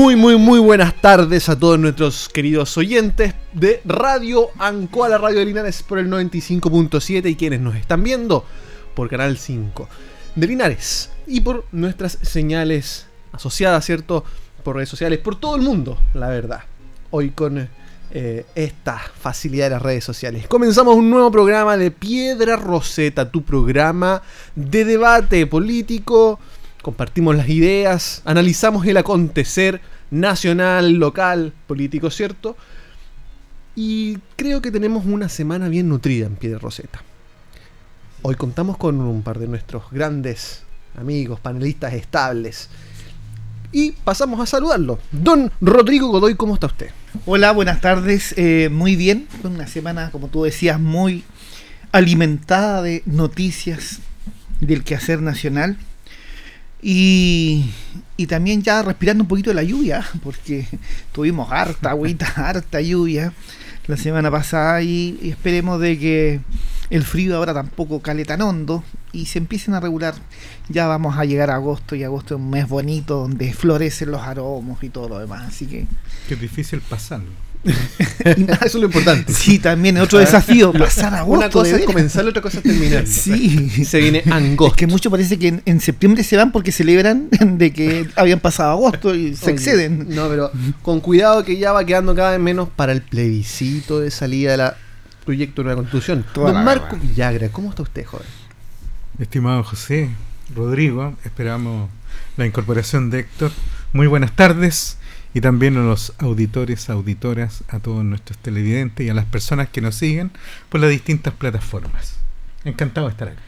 Muy, muy, muy buenas tardes a todos nuestros queridos oyentes de Radio Ancoa, la radio de Linares por el 95.7 y quienes nos están viendo por Canal 5 de Linares y por nuestras señales asociadas, ¿cierto? Por redes sociales, por todo el mundo, la verdad. Hoy con eh, esta facilidad de las redes sociales. Comenzamos un nuevo programa de Piedra Roseta, tu programa de debate político compartimos las ideas, analizamos el acontecer nacional, local, político, ¿cierto? Y creo que tenemos una semana bien nutrida en Piedra Roseta. Hoy contamos con un par de nuestros grandes amigos, panelistas estables. Y pasamos a saludarlo. Don Rodrigo Godoy, ¿cómo está usted? Hola, buenas tardes. Eh, muy bien. Una semana, como tú decías, muy alimentada de noticias del quehacer nacional. Y, y, también ya respirando un poquito de la lluvia, porque tuvimos harta agüita, harta lluvia la semana pasada y, y, esperemos de que el frío ahora tampoco cale tan hondo y se empiecen a regular. Ya vamos a llegar a agosto y agosto es un mes bonito donde florecen los aromos y todo lo demás, así que... Qué difícil pasarlo. Eso es lo importante. Sí, también otro desafío. Pasar a Una cosa es comenzar, otra cosa es terminar. Sí. Se viene agosto. Es que mucho parece que en, en, septiembre se van porque celebran de que habían pasado agosto y se Oye, exceden. No, pero con cuidado que ya va quedando cada vez menos para el plebiscito de salida del proyecto de la constitución. Toda Don la Marco verdad. Villagra, ¿cómo está usted, joven? Estimado José, Rodrigo, esperamos la incorporación de Héctor. Muy buenas tardes y también a los auditores, auditoras, a todos nuestros televidentes y a las personas que nos siguen por las distintas plataformas. Encantado de estar acá.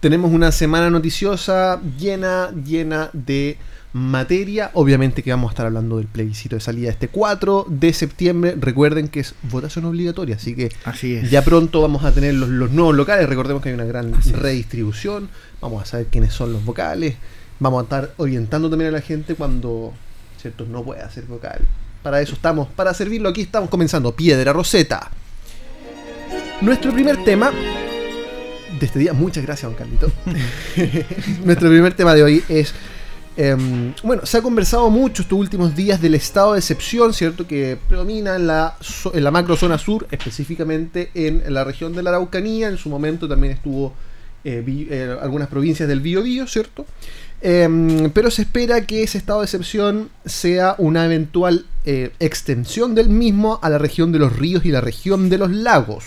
Tenemos una semana noticiosa llena, llena de materia. Obviamente que vamos a estar hablando del plebiscito de salida este 4 de septiembre. Recuerden que es votación obligatoria, así que Así es. ya pronto vamos a tener los, los nuevos locales. Recordemos que hay una gran Así es. redistribución. Vamos a saber quiénes son los vocales. Vamos a estar orientando también a la gente cuando ¿cierto? no pueda ser vocal. Para eso estamos, para servirlo aquí estamos comenzando. Piedra Roseta. Nuestro primer tema de este día, muchas gracias, don Carlito. Nuestro primer tema de hoy es. em, bueno, se ha conversado mucho estos últimos días del estado de excepción, ¿cierto? Que predomina en la, en la macro zona sur, específicamente en la región de la Araucanía. En su momento también estuvo eh, vi- eh, algunas provincias del Biobío, ¿cierto? Em, pero se espera que ese estado de excepción sea una eventual eh, extensión del mismo a la región de los ríos y la región de los lagos.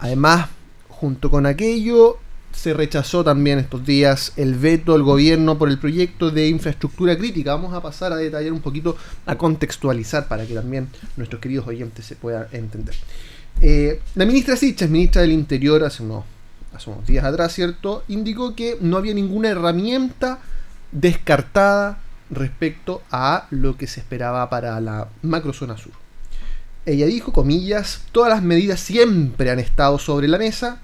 Además, junto con aquello, se rechazó también estos días el veto del gobierno por el proyecto de infraestructura crítica. Vamos a pasar a detallar un poquito, a contextualizar para que también nuestros queridos oyentes se puedan entender. Eh, la ministra Sichas, ministra del Interior, hace unos, hace unos días atrás, ¿cierto? Indicó que no había ninguna herramienta descartada respecto a lo que se esperaba para la macrozona sur. Ella dijo, comillas, todas las medidas siempre han estado sobre la mesa,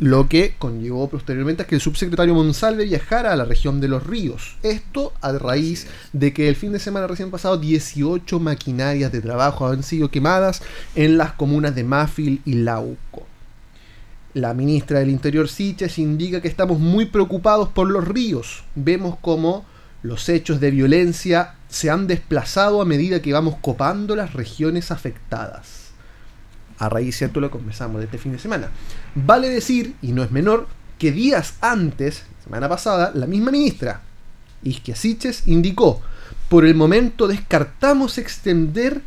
lo que conllevó posteriormente a que el subsecretario Monsalve viajara a la región de los ríos. Esto a raíz de que el fin de semana recién pasado 18 maquinarias de trabajo han sido quemadas en las comunas de Mafil y Lauco. La ministra del Interior Siches indica que estamos muy preocupados por los ríos. Vemos como los hechos de violencia se han desplazado a medida que vamos copando las regiones afectadas. A raíz, cierto, lo conversamos de este fin de semana. Vale decir, y no es menor, que días antes, semana pasada, la misma ministra, Isquia Siches, indicó, por el momento descartamos extender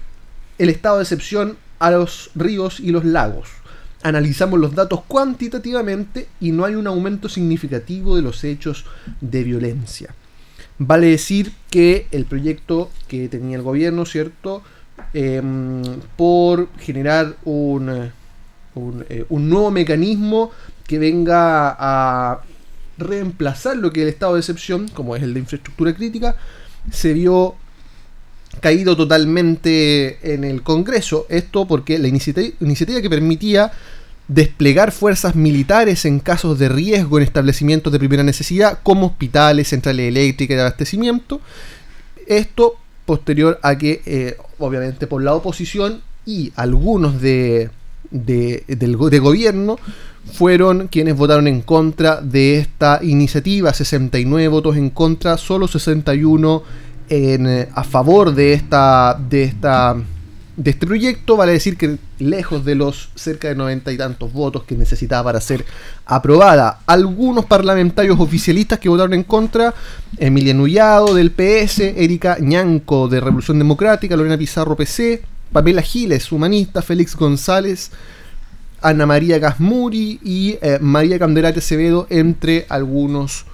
el estado de excepción a los ríos y los lagos. Analizamos los datos cuantitativamente y no hay un aumento significativo de los hechos de violencia. Vale decir que el proyecto que tenía el gobierno, ¿cierto? Em, por generar un, un, eh, un nuevo mecanismo que venga a reemplazar lo que el estado de excepción, como es el de infraestructura crítica, se vio caído totalmente en el Congreso. Esto porque la iniciativa, iniciativa que permitía desplegar fuerzas militares en casos de riesgo en establecimientos de primera necesidad, como hospitales, centrales eléctricas de abastecimiento. Esto posterior a que, eh, obviamente, por la oposición y algunos de, de, del, de gobierno fueron quienes votaron en contra de esta iniciativa. 69 votos en contra, solo 61 en, eh, a favor de esta, de esta de este proyecto, vale decir que lejos de los cerca de 90 y tantos votos que necesitaba para ser aprobada, algunos parlamentarios oficialistas que votaron en contra, Emilia Nullado del PS, Erika Ñanco de Revolución Democrática, Lorena Pizarro PC, Pamela Giles, humanista, Félix González, Ana María Gasmuri y eh, María Candelate Acevedo, entre algunos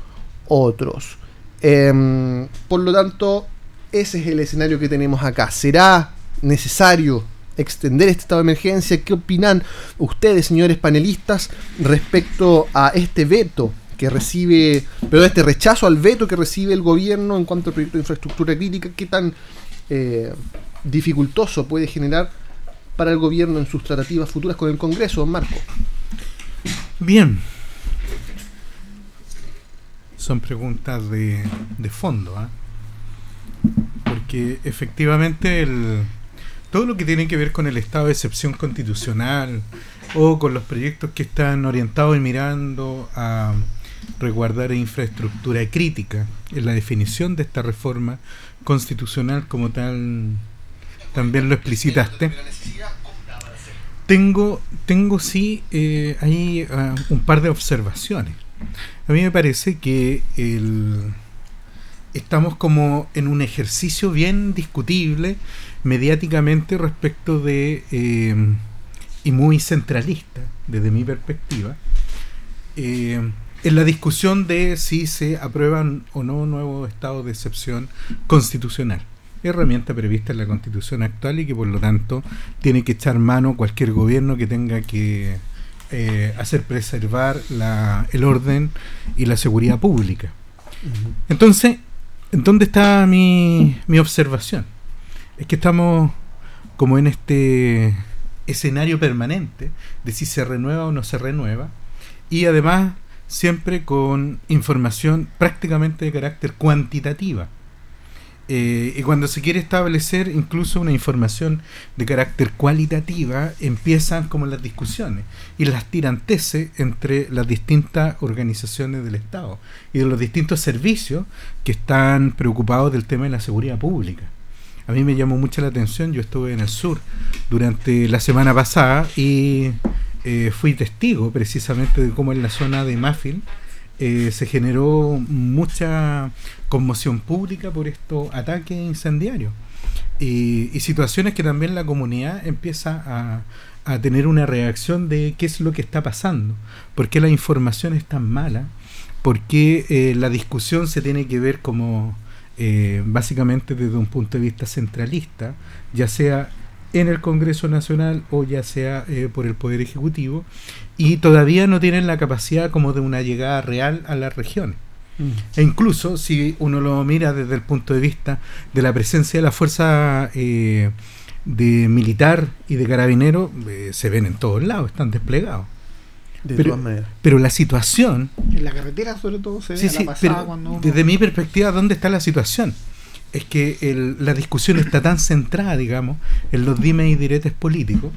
otros. Em, por lo tanto, ese es el escenario que tenemos acá. ¿Será necesario extender este estado de emergencia. ¿Qué opinan ustedes, señores panelistas, respecto a este veto que recibe, pero este rechazo al veto que recibe el gobierno en cuanto al proyecto de infraestructura crítica? ¿Qué tan eh, dificultoso puede generar para el gobierno en sus tratativas futuras con el Congreso, don Marco? Bien. Son preguntas de, de fondo, ¿ah? porque efectivamente el, todo lo que tiene que ver con el estado de excepción constitucional o con los proyectos que están orientados y mirando a resguardar infraestructura crítica en la definición de esta reforma constitucional como tal también lo explicitaste tengo tengo sí eh, ahí uh, un par de observaciones a mí me parece que el, estamos como en un ejercicio bien discutible mediáticamente respecto de, eh, y muy centralista desde mi perspectiva, eh, en la discusión de si se aprueban o no nuevos estados de excepción constitucional. Herramienta prevista en la constitución actual y que por lo tanto tiene que echar mano cualquier gobierno que tenga que eh, hacer preservar la, el orden y la seguridad pública. Entonces, ¿dónde está mi, mi observación? es que estamos como en este escenario permanente de si se renueva o no se renueva y además siempre con información prácticamente de carácter cuantitativa. Eh, y cuando se quiere establecer incluso una información de carácter cualitativa, empiezan como las discusiones y las tiranteses entre las distintas organizaciones del Estado y de los distintos servicios que están preocupados del tema de la seguridad pública. A mí me llamó mucho la atención, yo estuve en el sur durante la semana pasada y eh, fui testigo precisamente de cómo en la zona de Mafil eh, se generó mucha conmoción pública por estos ataques incendiarios y, situaciones que también la comunidad empieza a, a tener una reacción de qué es lo que está pasando, por qué la información es tan mala, por qué eh, la discusión se tiene que ver como eh, básicamente desde un punto de vista centralista, ya sea en el Congreso Nacional o ya sea eh, por el Poder Ejecutivo, y todavía no tienen la capacidad como de una llegada real a las regiones. Mm. E incluso si uno lo mira desde el punto de vista de la presencia de la fuerza eh, de militar y de carabinero, se ven en todos lados, están desplegados pero, la situación. En la carretera, sobre todo, se ve cuando Desde mi perspectiva, ¿dónde está la situación? Es que la discusión está tan centrada, digamos, en los dimes y diretes políticos,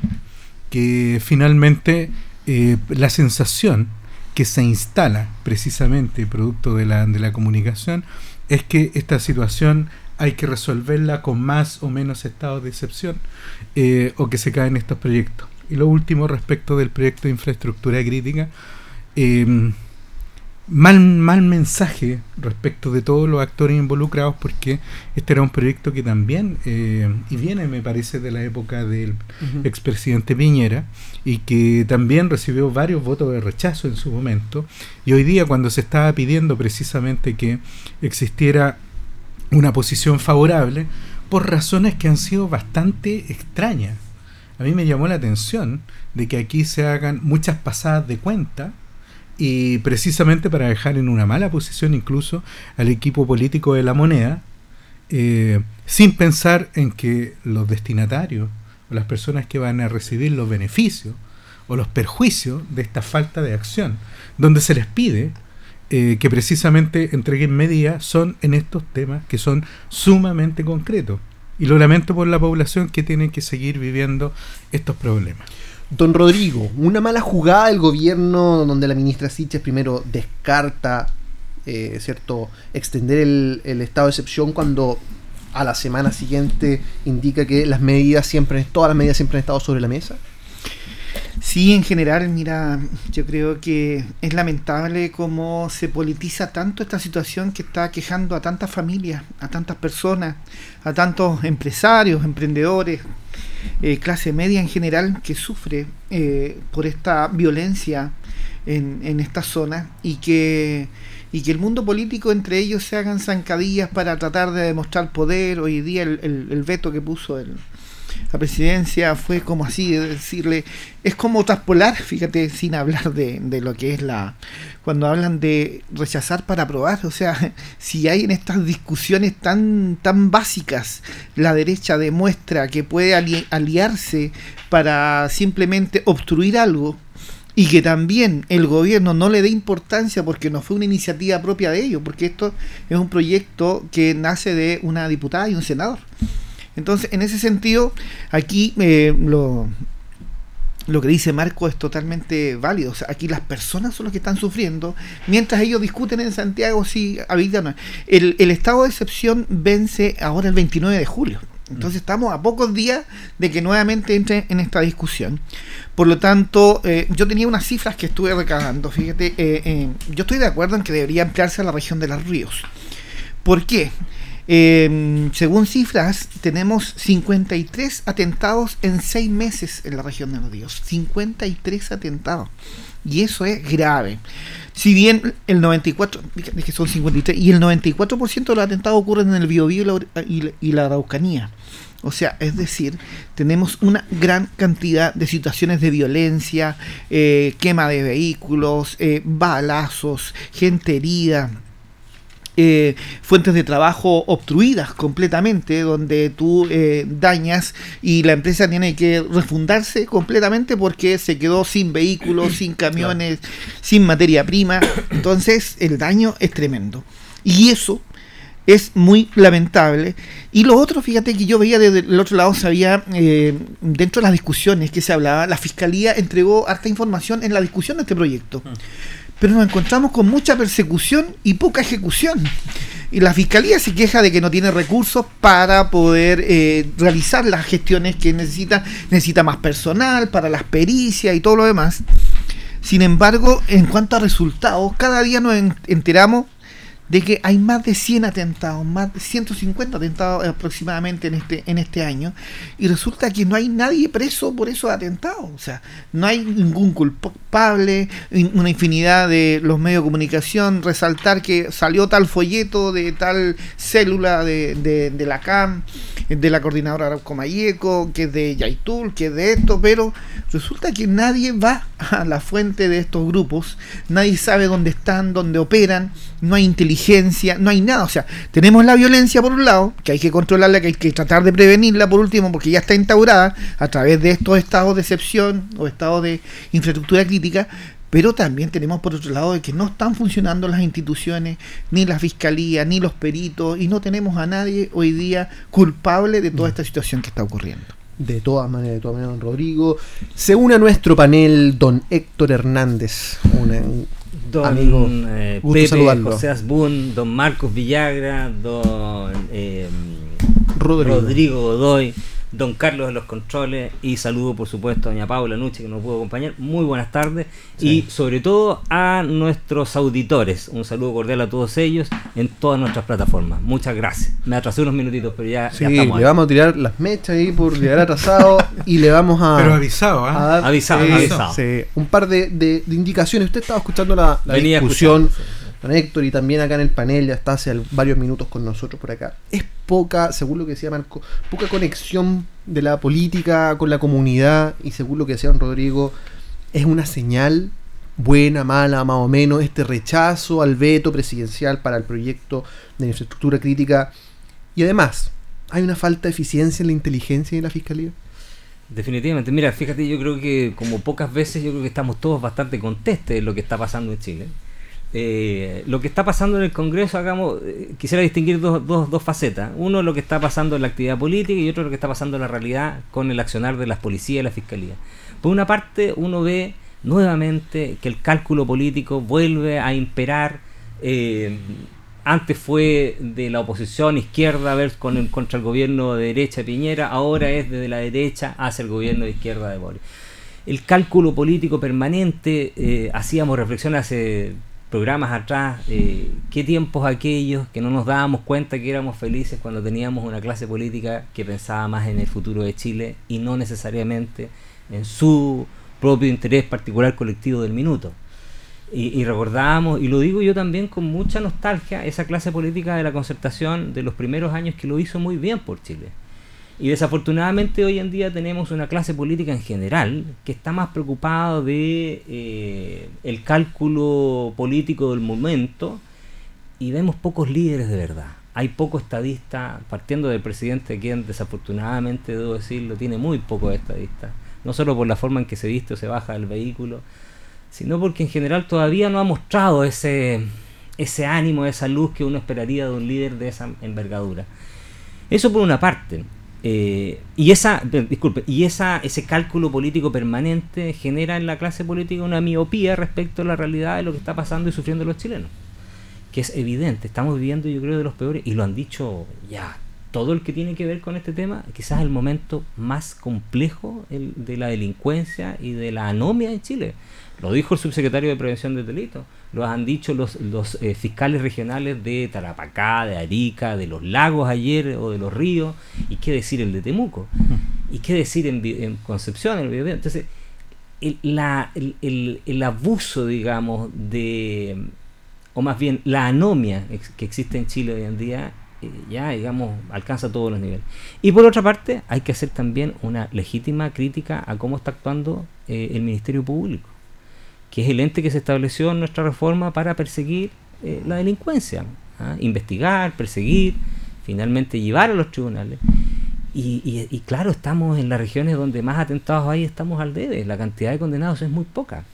que finalmente eh, la sensación que se instala precisamente producto de la, de la comunicación es que esta situación hay que resolverla con más o menos estados de excepción eh, o que se caen estos proyectos. Y lo último respecto del proyecto de infraestructura crítica, em, mal, mal mensaje respecto de todos los actores involucrados porque este era un proyecto que también, eh, y viene me parece de la época del expresidente Piñera, y que también recibió varios votos de rechazo en su momento, y hoy día cuando se estaba pidiendo precisamente que existiera una posición favorable, por razones que han sido bastante extrañas. A mí me llamó la atención de que aquí se hagan muchas pasadas de cuenta y precisamente para dejar en una mala posición incluso al equipo político de la moneda, eh, sin pensar en que los destinatarios o las personas que van a recibir los beneficios o los perjuicios de esta falta de acción, donde se les pide eh, que precisamente entreguen medidas son en estos temas que son sumamente concretos. Y lo lamento por la población que tiene que seguir viviendo estos problemas. Don Rodrigo, una mala jugada del gobierno donde la ministra Siches primero descarta, eh, ¿cierto?, extender el, el, estado de excepción cuando a la semana siguiente indica que las medidas siempre, todas las medidas siempre han estado sobre la mesa. Sí, en general, mira, yo creo que es lamentable cómo se politiza tanto esta situación que está quejando a tantas familias, a tantas personas, a tantos empresarios, emprendedores, eh, clase media en general que sufre eh, por esta violencia en, en esta zona y que, y que el mundo político entre ellos se hagan zancadillas para tratar de demostrar poder. Hoy día el, el, el veto que puso el, la presidencia fue como así, de decirle, es como traspolar, fíjate, sin hablar de, de, lo que es la, cuando hablan de rechazar para aprobar, o sea, si hay en estas discusiones tan, tan básicas, la derecha demuestra que puede ali aliarse para simplemente obstruir algo, y que también el gobierno no le dé importancia porque no fue una iniciativa propia de ellos, porque esto es un proyecto que nace de una diputada y un senador. Entonces, en ese sentido, aquí eh, lo, que dice Marco es totalmente válido. O sea, aquí las personas son las que están sufriendo, mientras ellos discuten en Santiago si habilitan. El, el estado de excepción vence ahora el 29 de julio. Entonces estamos a pocos días de que nuevamente entre en esta discusión. Por lo tanto, eh, yo tenía unas cifras que estuve recabando. Fíjate, eh, yo estoy de acuerdo en que debería ampliarse a la región de los ríos. ¿Por qué? Eh, según cifras, tenemos 53 atentados en 6 meses en la región de los ríos. 53 atentados. Y eso es grave. Si bien el 94, que son 53, y el 94% de los atentados ocurren en el Biobío y la Araucanía. O sea, es decir, tenemos una gran cantidad de situaciones de violencia, eh, quema de vehículos, eh, balazos, gente herida. Eh, fuentes de trabajo obstruidas completamente, donde tú eh, dañas y la empresa tiene que refundarse completamente porque se quedó sin vehículos, sin camiones, claro. sin materia prima. Entonces el daño es tremendo. Y eso es muy lamentable. Y lo otro, fíjate que yo veía desde el otro lado, sabía, eh, dentro de las discusiones que se hablaba, la Fiscalía entregó harta información en la discusión de este proyecto. Pero nos encontramos con mucha persecución y poca ejecución. Y la Fiscalía se queja de que no tiene recursos para poder eh, realizar las gestiones que necesita. Necesita más personal para las pericias y todo lo demás. Sin embargo, en cuanto a resultados, cada día nos enteramos de que hay más de 100 atentados, más de 150 atentados aproximadamente en este, en este año, y resulta que no hay nadie preso por esos atentados, o sea, no hay ningún culpable, una infinidad de los medios de comunicación, resaltar que salió tal folleto de tal célula de, de, de la CAM, de la coordinadora Arauco Mayeco, que es de Yaitul, que es de esto, pero resulta que nadie va a la fuente de estos grupos, nadie sabe dónde están, dónde operan, no hay inteligencia no hay nada. O sea, tenemos la violencia por un lado, que hay que controlarla, que hay que tratar de prevenirla por último, porque ya está instaurada a través de estos estados de excepción o estados de infraestructura crítica, pero también tenemos por otro lado de que no están funcionando las instituciones, ni la fiscalía, ni los peritos, y no tenemos a nadie hoy día culpable de toda esta situación que está ocurriendo. De todas maneras, de todas maneras, don Rodrigo. Se une a nuestro panel don Héctor Hernández, una, don amigo, eh, Pepe saludarlo. José Asbun, don Marcos Villagra, don eh, Rodrigo. Rodrigo Godoy, don Carlos de los controles y saludo por supuesto a doña Paula Nuche que nos pudo acompañar. Muy buenas tardes sí. y sobre todo a nuestros auditores. Un saludo cordial a todos ellos en todas nuestras plataformas. Muchas gracias. Me atrasé unos minutitos, pero ya, sí, ya estamos. Le vamos a tirar las mechas ahí por llegar atrasado y le vamos a. Pero avisado, ¿eh? A dar, avisado, avisado. Sí, un par de, de, de, indicaciones. Usted estaba escuchando la, la discusión. Héctor y también acá en el panel ya está hace varios minutos con nosotros por acá. Es poca, según lo que decía Marco, poca conexión de la política con la comunidad y según lo que decía don Rodrigo, es una señal buena, mala, más o menos, este rechazo al veto presidencial para el proyecto de infraestructura crítica. Y además, ¿hay una falta de eficiencia en la inteligencia y en la fiscalía? Definitivamente, mira, fíjate, yo creo que como pocas veces, yo creo que estamos todos bastante contestes de lo que está pasando en Chile. Eh, lo que está pasando en el Congreso, hagamos, eh, quisiera distinguir dos, dos, dos, facetas. Uno, lo que está pasando en la actividad política y otro, lo que está pasando en la realidad con el accionar de las policías y la fiscalía. Por una parte, uno ve nuevamente que el cálculo político vuelve a imperar. Eh, antes fue de la oposición izquierda ver con contra el gobierno de derecha de Piñera, ahora es desde la derecha hacia el gobierno de izquierda de Boris. El cálculo político permanente, eh, hacíamos reflexión hace programas atrás, eh, qué tiempos aquellos que no nos dábamos cuenta que éramos felices cuando teníamos una clase política que pensaba más en el futuro de Chile y no necesariamente en su propio interés particular colectivo del minuto. Y, recordábamos, y lo digo yo también con mucha nostalgia, esa clase política de la concertación de los primeros años que lo hizo muy bien por Chile. Y desafortunadamente hoy en día tenemos una clase política en general que está más preocupada de eh, el cálculo político del momento y vemos pocos líderes de verdad. Hay poco estadista, partiendo del presidente, quien desafortunadamente, debo decirlo, tiene muy pocos estadistas no solo por la forma en que se viste o se baja del vehículo, sino porque en general todavía no ha mostrado ese, ese ánimo, esa luz que uno esperaría de un líder de esa envergadura. Eso por una parte. Eh, y esa, disculpe, y esa, ese cálculo político permanente genera en la clase política una miopía respecto a la realidad de lo que está pasando y sufriendo los chilenos. Que es evidente, estamos viviendo yo creo de los peores, y lo han dicho ya todo el que tiene que ver con este tema, quizás el momento más complejo de la delincuencia y de la anomia en Chile. Lo dijo el subsecretario de Prevención de Delitos, lo han dicho los, los eh, fiscales regionales de Tarapacá, de Arica, de los lagos ayer o de los ríos, y qué decir el de Temuco, y qué decir en, Concepción, en el. Entonces, el abuso, digamos, de, o más bien la anomia que existe en Chile hoy en día eh, ya, digamos, alcanza todos los niveles. Y por otra parte, hay que hacer también una legítima crítica a cómo está actuando eh, el Ministerio Público, que es el ente que se estableció en nuestra reforma para perseguir eh, la delincuencia, ¿ah? investigar, perseguir, finalmente llevar a los tribunales. Y, y, claro, estamos en las regiones donde más atentados hay, estamos al debe, la cantidad de condenados es muy poca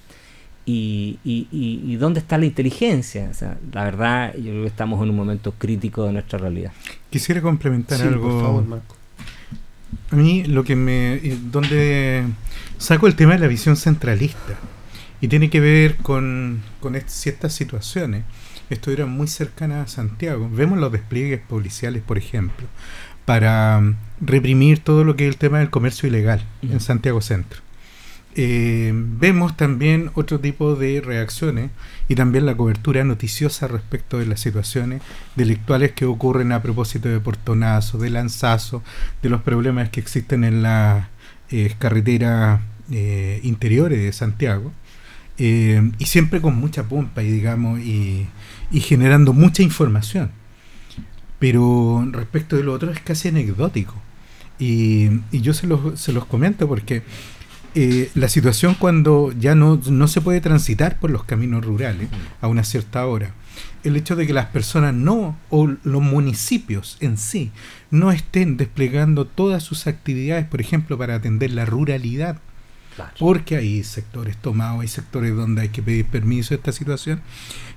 y, y, y, dónde está la inteligencia. O sea, la verdad, yo creo que estamos en un momento crítico de nuestra realidad. Quisiera complementar algo. Por favor, Marco. A mí lo que me... Eh, donde saco el tema de la visión centralista y tiene que ver con, con ciertas situaciones. Estuvieron muy cercanas a Santiago. Vemos los despliegues policiales, por ejemplo, para mm, reprimir todo lo que es el tema del comercio ilegal en Santiago Centro eh, vemos también otro tipo de reacciones y también la cobertura noticiosa respecto de las situaciones delictuales que ocurren a propósito de portonazo, de lanzazo, de los problemas que existen en las eh, carreteras eh, interiores de Santiago. Y siempre con mucha pompa y digamos y, generando mucha información pero respecto de lo otro es casi anecdótico y, yo se los, se los comento porque eh, la situación cuando ya no, no, se puede transitar por los caminos rurales a una cierta hora. El hecho de que las personas no, o los municipios en sí, no estén desplegando todas sus actividades, por ejemplo, para atender la ruralidad. Porque hay sectores tomados, hay sectores donde hay que pedir permiso a esta situación.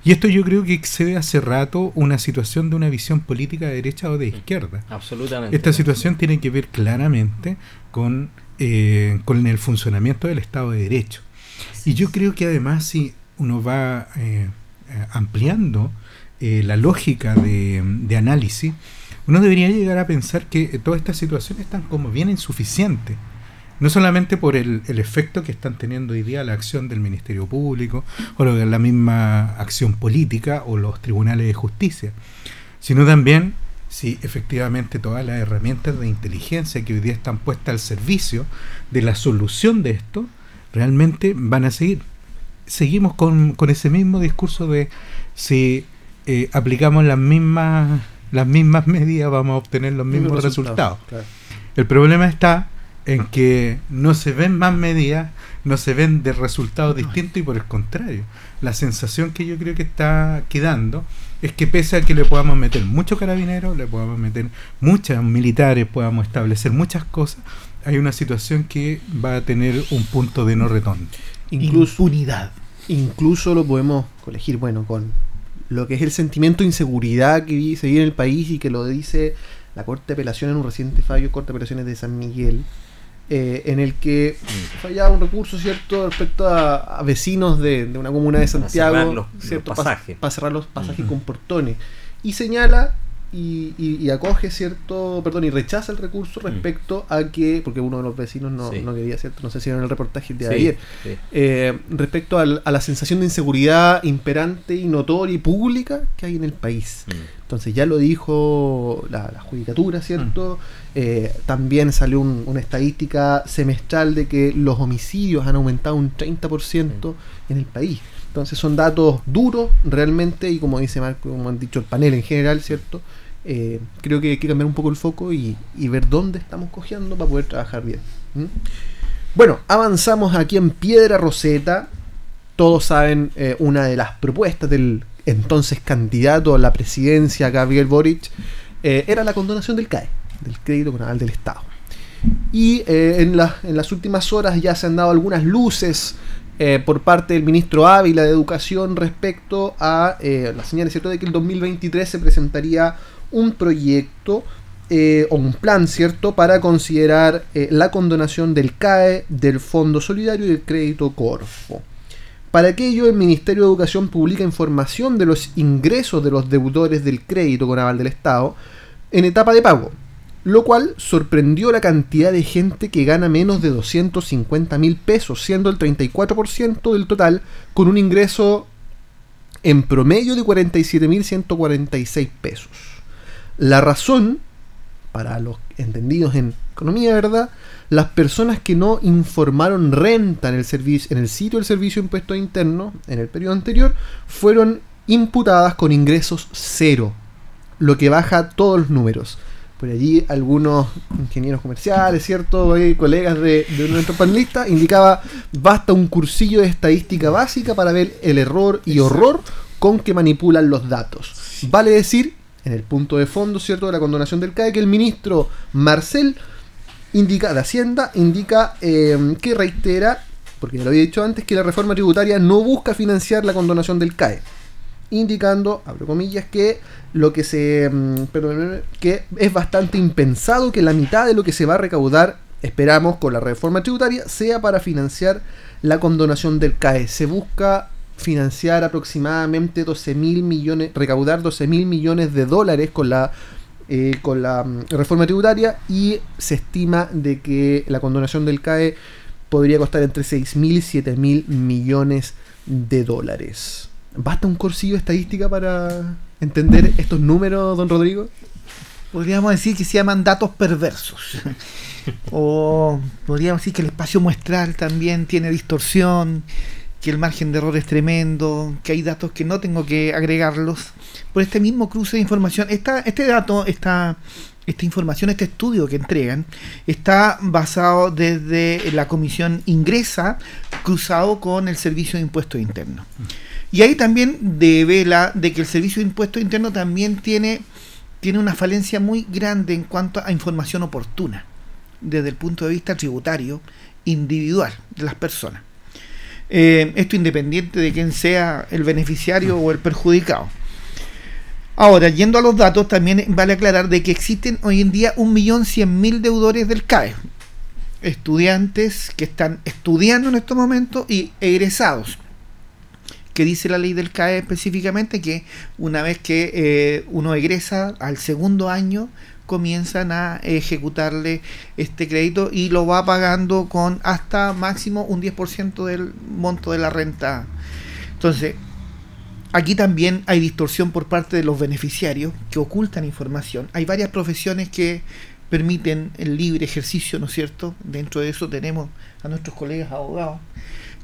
Y esto yo creo que excede hace rato una situación de una visión política de derecha o de izquierda. Absolutamente. Esta situación tiene que ver claramente con eh, con el funcionamiento del Estado de Derecho. Y yo creo que además si uno va eh, ampliando eh, la lógica de, análisis, uno debería llegar a pensar que todas estas situaciones están como bien insuficientes. No solamente por el, el, efecto que están teniendo hoy día la acción del Ministerio Público o la misma acción política o los tribunales de justicia, sino también si efectivamente todas las herramientas de inteligencia que hoy día están puestas al servicio de la solución de esto, realmente van a seguir. Seguimos con, con ese mismo discurso de si eh, aplicamos las mismas, las mismas medidas vamos a obtener los mismos resultados. El problema está en que no se ven más medidas, no se ven de resultados distintos y por el contrario, la sensación que yo creo que está quedando es que pese a que le podamos meter muchos carabineros, le podamos meter muchos militares, podamos establecer muchas cosas, hay una situación que va a tener un punto de no retorno. Incluso, unidad. Incluso lo podemos colegir, bueno, con lo que es el sentimiento de inseguridad que se vive en el país y que lo dice la Corte de Apelación en un reciente fallo, Corte de Apelaciones de San Miguel, eh, en el que fallaba un recurso, ¿cierto?, respecto a, vecinos de, una comuna de Santiago, ¿cierto? Para cerrar los pasajes con portones. Y señala y, acoge cierto, perdón, y rechaza el recurso mm. respecto a que, porque uno de los vecinos no, no quería, ¿cierto? No sé si en el reportaje de ayer, eh, respecto a la sensación de inseguridad imperante y notoria y pública que hay en el país. Mm. Entonces ya lo dijo la, judicatura, ¿cierto? Mm. Eh, también salió una estadística semestral de que los homicidios han aumentado un 30% en el país. Entonces son datos duros realmente y como dice Marco, como han dicho el panel en general, ¿cierto? Eh, creo que hay que cambiar un poco el foco y, ver dónde estamos cogiendo para poder trabajar bien. Bueno, avanzamos aquí en Piedra Roseta. Todos saben eh, una de las propuestas del entonces candidato a la presidencia, Gabriel Boric, eh, era la condonación del CAE, del crédito conal del Estado. Y en, en las últimas horas ya se han dado algunas luces por parte del ministro Ávila de Educación respecto a la señal ¿cierto? de que el 2023 se presentaría un proyecto eh, o un plan, ¿cierto?, para considerar la condonación del CAE, del Fondo Solidario y del Crédito Corfo. Para aquello, el Ministerio de Educación publica información de los ingresos de los deudores del crédito con aval del Estado en etapa de pago, lo cual sorprendió la cantidad de gente que gana menos de 250 mil pesos, siendo el 34% del total, con un ingreso en promedio de 47.146 pesos. La razón, para los entendidos en economía, ¿verdad? Las personas que no informaron renta en el, servicio, en el sitio del Servicio de Impuestos Internos en el periodo anterior fueron imputadas con ingresos cero, lo que baja todos los números por allí algunos ingenieros comerciales, ¿cierto? colegas de, de nuestros panelistas, indicaba basta un cursillo de estadística básica para ver el error y horror con que manipulan los datos. Vale decir, en el punto de fondo, ¿cierto?, de la condonación del CAE, que el ministro Marcel indica, de Hacienda, indica eh, que reitera, porque ya lo había dicho antes, que la reforma tributaria no busca financiar la condonación del CAE indicando, abro comillas, que lo que se mm, que es bastante impensado que la mitad de lo que se va a recaudar, esperamos, con la reforma tributaria, sea para financiar la condonación del CAE. Se busca financiar aproximadamente 12 mil millones, recaudar 12 mil millones de dólares con la eh, con la mm, reforma tributaria y se estima de que la condonación del CAE podría costar entre 6 mil y 7 mil millones de dólares. ¿Basta un cursillo de estadística para entender estos números, don Rodrigo? Podríamos decir que se llaman datos perversos. o podríamos decir que el espacio muestral también tiene distorsión, que el margen de error es tremendo, que hay datos que no tengo que agregarlos. Por este mismo cruce de información, esta, este dato, esta, esta información, este estudio que entregan, está basado desde la comisión ingresa cruzado con el servicio de impuestos internos. Y ahí también devela de que el Servicio de Impuestos Internos también tiene, tiene una falencia muy grande en cuanto a información oportuna, desde el punto de vista tributario individual de las personas. Eh, esto independiente de quién sea el beneficiario o el perjudicado. Ahora, yendo a los datos, también vale aclarar de que existen hoy en día 1.100.000 deudores del CAE, estudiantes que están estudiando en estos momentos y egresados que dice la ley del CAE específicamente que una vez que eh, uno egresa al segundo año comienzan a ejecutarle este crédito y lo va pagando con hasta máximo un 10% del monto de la renta. Entonces, aquí también hay distorsión por parte de los beneficiarios que ocultan información. Hay varias profesiones que permiten el libre ejercicio, ¿no es cierto? Dentro de eso tenemos a nuestros colegas abogados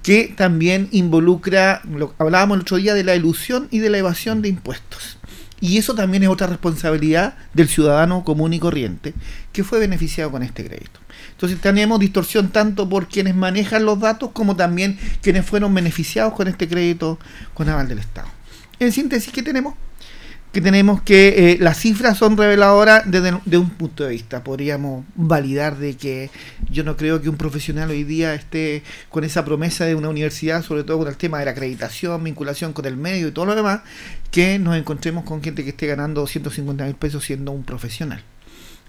que también involucra, lo hablábamos el otro día, de la ilusión y de la evasión de impuestos. Y eso también es otra responsabilidad del ciudadano común y corriente que fue beneficiado con este crédito. Entonces tenemos distorsión tanto por quienes manejan los datos como también quienes fueron beneficiados con este crédito con aval del Estado. En síntesis, ¿qué tenemos? Que tenemos que eh, las cifras son reveladoras desde un punto de vista. Podríamos validar de que yo no creo que un profesional hoy día esté con esa promesa de una universidad, sobre todo con el tema de la acreditación, vinculación con el medio y todo lo demás, que nos encontremos con gente que esté ganando 250 mil pesos siendo un profesional.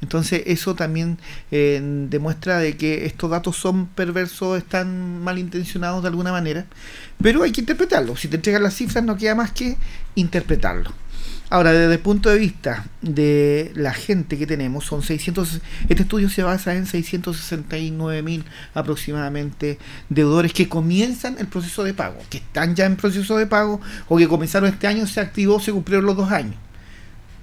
Entonces eso también eh, demuestra de que estos datos son perversos, están malintencionados de alguna manera, pero hay que interpretarlo. Si te entregan las cifras no queda más que interpretarlo. Ahora, desde el punto de vista de la gente que tenemos, son 600, este estudio se basa en 669 mil aproximadamente deudores que comienzan el proceso de pago, que están ya en proceso de pago o que comenzaron este año, se activó, se cumplieron los dos años.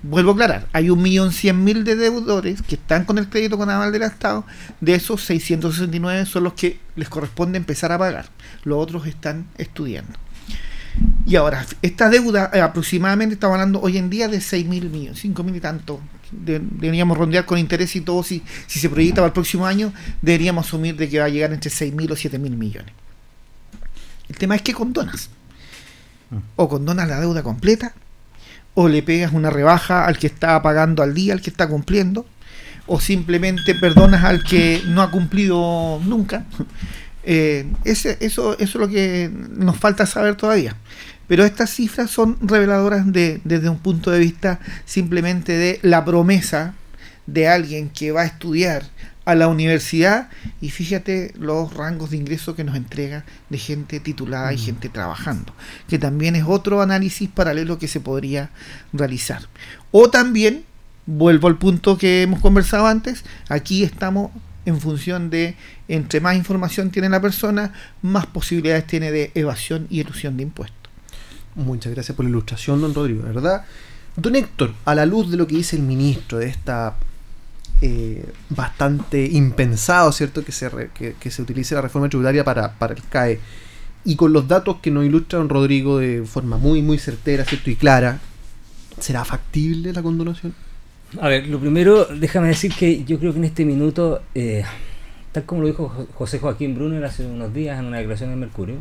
Vuelvo a aclarar, hay un millón cien mil de deudores que están con el crédito con aval del Estado, de esos 669 son los que les corresponde empezar a pagar, los otros están estudiando. Y ahora, esta deuda eh, aproximadamente estamos hablando hoy en día de 6 mil millones, 5 mil y tanto. deberíamos rondear con interés y todo. Si, si se proyecta para el próximo año, deberíamos asumir de que va a llegar entre 6 mil o 7 mil millones. El tema es que condonas. O condonas la deuda completa, o le pegas una rebaja al que está pagando al día, al que está cumpliendo, o simplemente perdonas al que no ha cumplido nunca. Eh, ese, eso, eso es lo que nos falta saber todavía. Pero estas cifras son reveladoras de, desde un punto de vista simplemente de la promesa de alguien que va a estudiar a la universidad y fíjate los rangos de ingreso que nos entrega de gente titulada y mm. gente trabajando, que también es otro análisis paralelo que se podría realizar. O también, vuelvo al punto que hemos conversado antes, aquí estamos en función de entre más información tiene la persona, más posibilidades tiene de evasión y elusión de impuestos. Muchas gracias por la ilustración, don Rodrigo, ¿verdad? Don Héctor, a la luz de lo que dice el ministro, de esta eh, bastante impensado, ¿cierto?, que se, que, se utilice la reforma tributaria para, para el CAE, y con los datos que nos ilustra don Rodrigo de forma muy, muy certera, ¿cierto?, y clara, ¿será factible la condonación? A ver, lo primero, déjame decir que yo creo que en este minuto, eh, tal como lo dijo José Joaquín Brunner hace unos días en una declaración de Mercurio,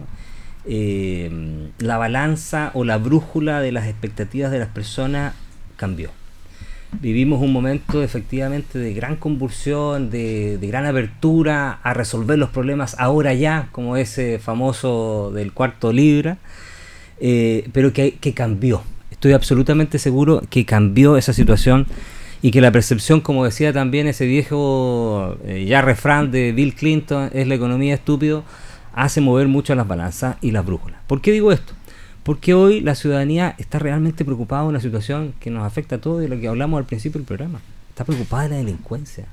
eh, la balanza o la brújula de las expectativas de las personas cambió. Vivimos un momento efectivamente de gran convulsión, de, gran apertura a resolver los problemas ahora ya, como ese famoso del cuarto libra, eh, pero que, que cambió. Estoy absolutamente seguro que cambió esa situación y que la percepción, como decía también ese viejo eh, ya refrán de Bill Clinton, es la economía estúpido, hace mover mucho las balanzas y las brújulas. ¿Por qué digo esto? Porque hoy la ciudadanía está realmente preocupada de una situación que nos afecta a todos, de lo que hablamos al principio del programa. Está preocupada de la delincuencia.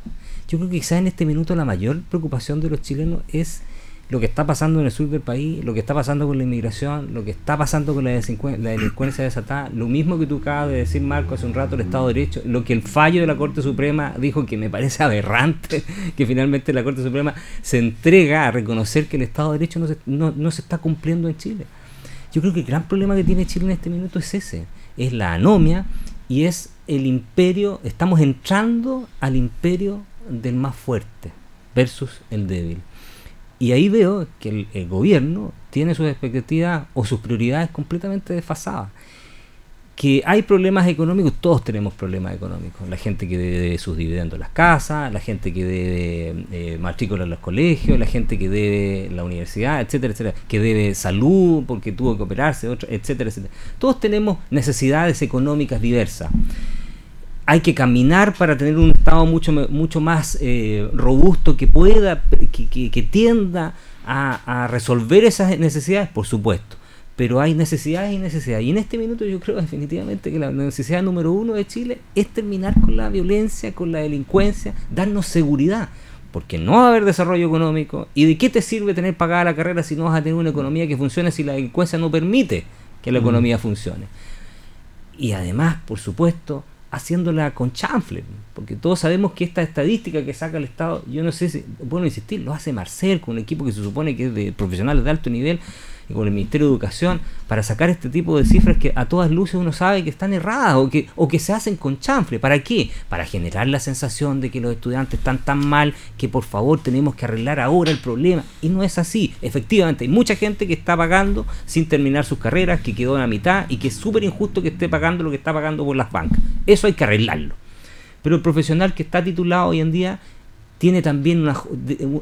Yo creo que quizás en este minuto la mayor preocupación de los chilenos es lo que está pasando en el sur del país, lo que está pasando con la inmigración, lo que está pasando con la, la delincuencia desatada, lo mismo que tú acabas de decir, Marco, hace un rato, el Estado de Derecho, lo que el fallo de la Corte Suprema dijo que me parece aberrante, que finalmente la Corte Suprema se entrega a reconocer que el Estado de Derecho no se, no, no se está cumpliendo en Chile. Yo creo que el gran problema que tiene Chile en este minuto es ese, es la anomia y es el imperio, estamos entrando al imperio del más fuerte versus el débil. Y ahí veo que el, gobierno tiene sus expectativas o sus prioridades completamente desfasadas. Que hay problemas económicos, todos tenemos problemas económicos. La gente que debe sus dividendos en las casas, la gente que debe eh, matrícula en los colegios, la gente que debe la universidad, etcétera, etcétera, que debe salud porque tuvo que operarse, etcétera, etcétera. Todos tenemos necesidades económicas diversas hay que caminar para tener un Estado mucho, mucho más eh, robusto que pueda, que, tienda a, resolver esas necesidades, por supuesto. Pero hay necesidades y necesidades. Y en este minuto yo creo definitivamente que la necesidad número uno de Chile es terminar con la violencia, con la delincuencia, darnos seguridad. Porque no va a haber desarrollo económico. ¿Y de qué te sirve tener pagada la carrera si no vas a tener una economía que funcione si la delincuencia no permite que la economía funcione? Y además, por supuesto, haciéndola con chanfle, porque todos sabemos que esta estadística que saca el Estado, yo no sé si, bueno insistir, lo hace Marcel con un equipo que se supone que es de profesionales de alto nivel, y con el Ministerio de Educación para sacar este tipo de cifras que a todas luces uno sabe que están erradas o que, o que se hacen con chanfle. ¿Para qué? Para generar la sensación de que los estudiantes están tan mal que por favor tenemos que arreglar ahora el problema. Y no es así. Efectivamente, hay mucha gente que está pagando sin terminar sus carreras, que quedó en la mitad y que es súper injusto que esté pagando lo que está pagando por las bancas. Eso hay que arreglarlo. Pero el profesional que está titulado hoy en día tiene también una,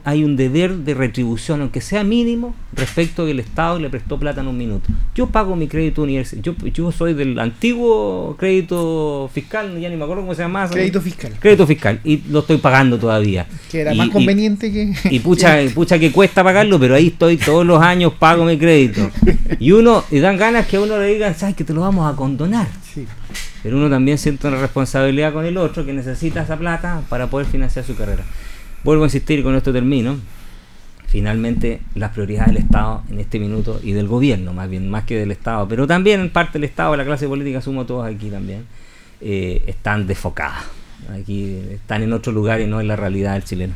hay un deber de retribución, aunque sea mínimo, respecto a que el Estado le prestó plata en un minuto. Yo pago mi crédito universitario, yo, yo soy del antiguo crédito fiscal, ya ni me acuerdo cómo se llama. Crédito fiscal. Crédito fiscal, y lo estoy pagando todavía. Que era más conveniente que... Y pucha, pucha que cuesta pagarlo, pero ahí estoy todos los años, pago mi crédito. Y uno, y dan ganas que a uno le digan, sabes que te lo vamos a condonar. Sí pero uno también siente una responsabilidad con el otro que necesita esa plata para poder financiar su carrera. Vuelvo a insistir con esto termino. Finalmente, las prioridades del Estado en este minuto y del gobierno, más bien, más que del Estado, pero también en parte del Estado, la clase política, sumo todos aquí también, eh, están desfocadas. Aquí están en otro lugar y no en la realidad del chileno.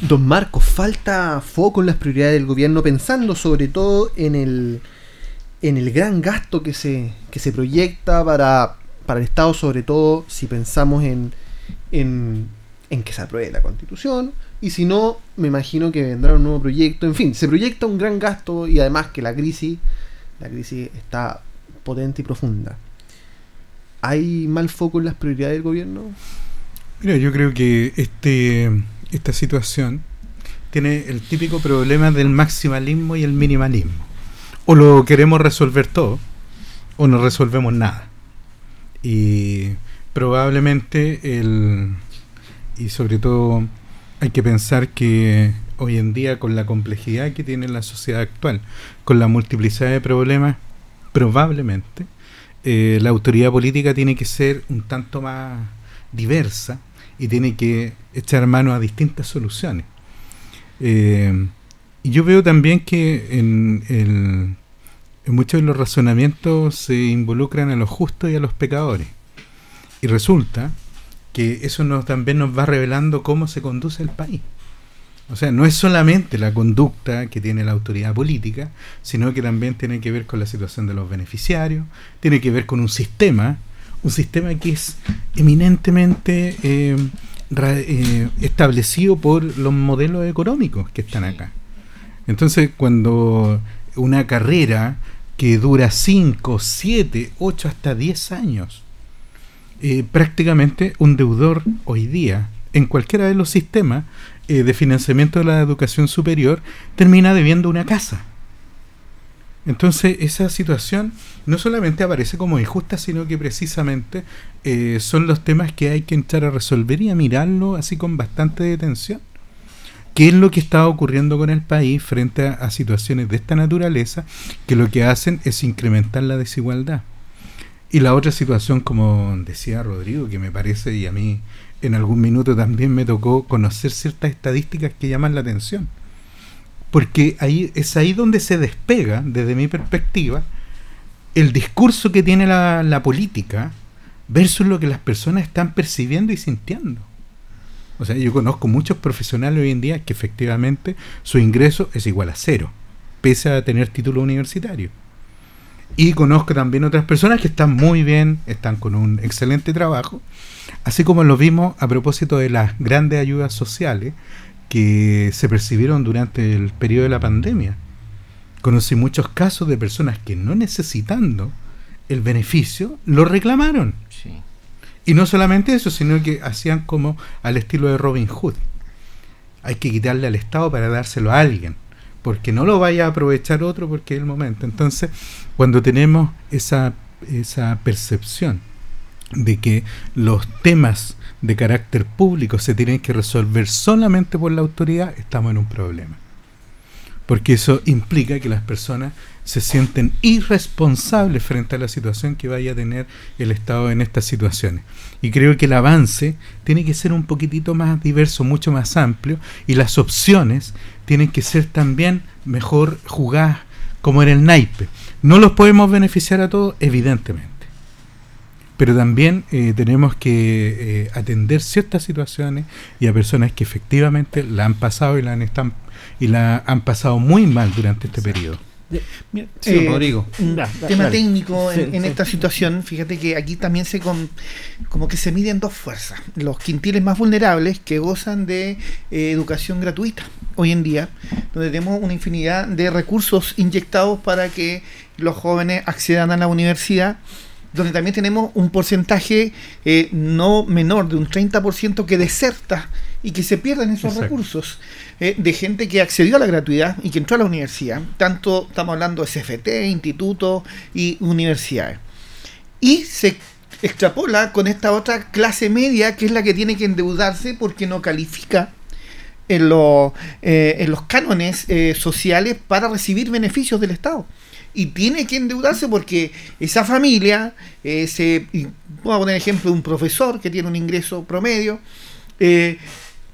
Don Marcos, falta foco en las prioridades del gobierno, pensando sobre todo en el, en el gran gasto que se, que se proyecta para para el Estado, sobre todo si pensamos en, en, que se apruebe la constitución, y si no, me imagino que vendrá un nuevo proyecto. En fin, se proyecta un gran gasto y además que la crisis, la crisis está potente y profunda. ¿Hay mal foco en las prioridades del gobierno? Mira, yo creo que este, esta situación tiene el típico problema del maximalismo y el minimalismo. O lo queremos resolver todo, o no resolvemos nada. Y probablemente el... Y sobre todo hay que pensar que hoy en día con la complejidad que tiene la sociedad actual, con la multiplicidad de problemas, probablemente eh, la autoridad política tiene que ser un tanto más diversa y tiene que echar mano a distintas soluciones. Eh, y yo veo también que en, el, en muchos de los razonamientos se involucran a los justos y a los pecadores. Y resulta que eso nos, también nos va revelando cómo se conduce el país. O sea, no es solamente la conducta que tiene la autoridad política, sino que también tiene que ver con la situación de los beneficiarios, tiene que ver con un sistema, un sistema que es eminentemente eh, eh, establecido por los modelos económicos que están acá. Entonces, cuando una carrera que dura 5, 7, 8, hasta 10 años. Eh, prácticamente un deudor hoy día, en cualquiera de los sistemas eh, de financiamiento de la educación superior, termina debiendo una casa. Entonces esa situación no solamente aparece como injusta, sino que precisamente eh, son los temas que hay que entrar a resolver y a mirarlo así con bastante detención qué es lo que está ocurriendo con el país frente a, situaciones de esta naturaleza que lo que hacen es incrementar la desigualdad. Y la otra situación, como decía Rodrigo, que me parece, y a mí en algún minuto también me tocó conocer ciertas estadísticas que llaman la atención. Porque ahí es ahí donde se despega, desde mi perspectiva, el discurso que tiene la, la política versus lo que las personas están percibiendo y sintiendo. O sea, yo conozco muchos profesionales hoy en día que efectivamente su ingreso es igual a cero, pese a tener título universitario. Y conozco también otras personas que están muy bien, están con un excelente trabajo, así como lo vimos a propósito de las grandes ayudas sociales que se percibieron durante el periodo de la pandemia. Conocí muchos casos de personas que no necesitando el beneficio lo reclamaron. Sí. Y no solamente eso, sino que hacían como al estilo de Robin Hood. Hay que quitarle al Estado para dárselo a alguien, porque no lo vaya a aprovechar otro porque es el momento. Entonces, cuando tenemos esa, esa percepción de que los temas de carácter público se tienen que resolver solamente por la autoridad, estamos en un problema. Porque eso implica que las personas se sienten irresponsables frente a la situación que vaya a tener el Estado en estas situaciones. Y creo que el avance tiene que ser un poquitito más diverso, mucho más amplio, y las opciones tienen que ser también mejor jugadas como en el naipe. No los podemos beneficiar a todos, evidentemente. Pero también eh, tenemos que eh, atender ciertas situaciones y a personas que efectivamente la han pasado y la han, están, y la han pasado muy mal durante este periodo sí, Rodrigo. Un tema técnico en, esta situación, fíjate que aquí también se como que se miden dos fuerzas. Los quintiles más vulnerables que gozan de eh, educación gratuita hoy en día, donde tenemos una infinidad de recursos inyectados para que los jóvenes accedan a la universidad donde también tenemos un porcentaje eh, no menor de un 30% que deserta y que se pierden esos recursos eh, de gente que accedió a la gratuidad y que entró a la universidad. Tanto estamos hablando de SFT, institutos y universidades. Y se extrapola con esta otra clase media que es la que tiene que endeudarse porque no califica en, eh, en los cánones sociales para recibir beneficios del Estado y tiene que endeudarse porque esa familia, ese, voy a poner ejemplo de un profesor que tiene un ingreso promedio, eh,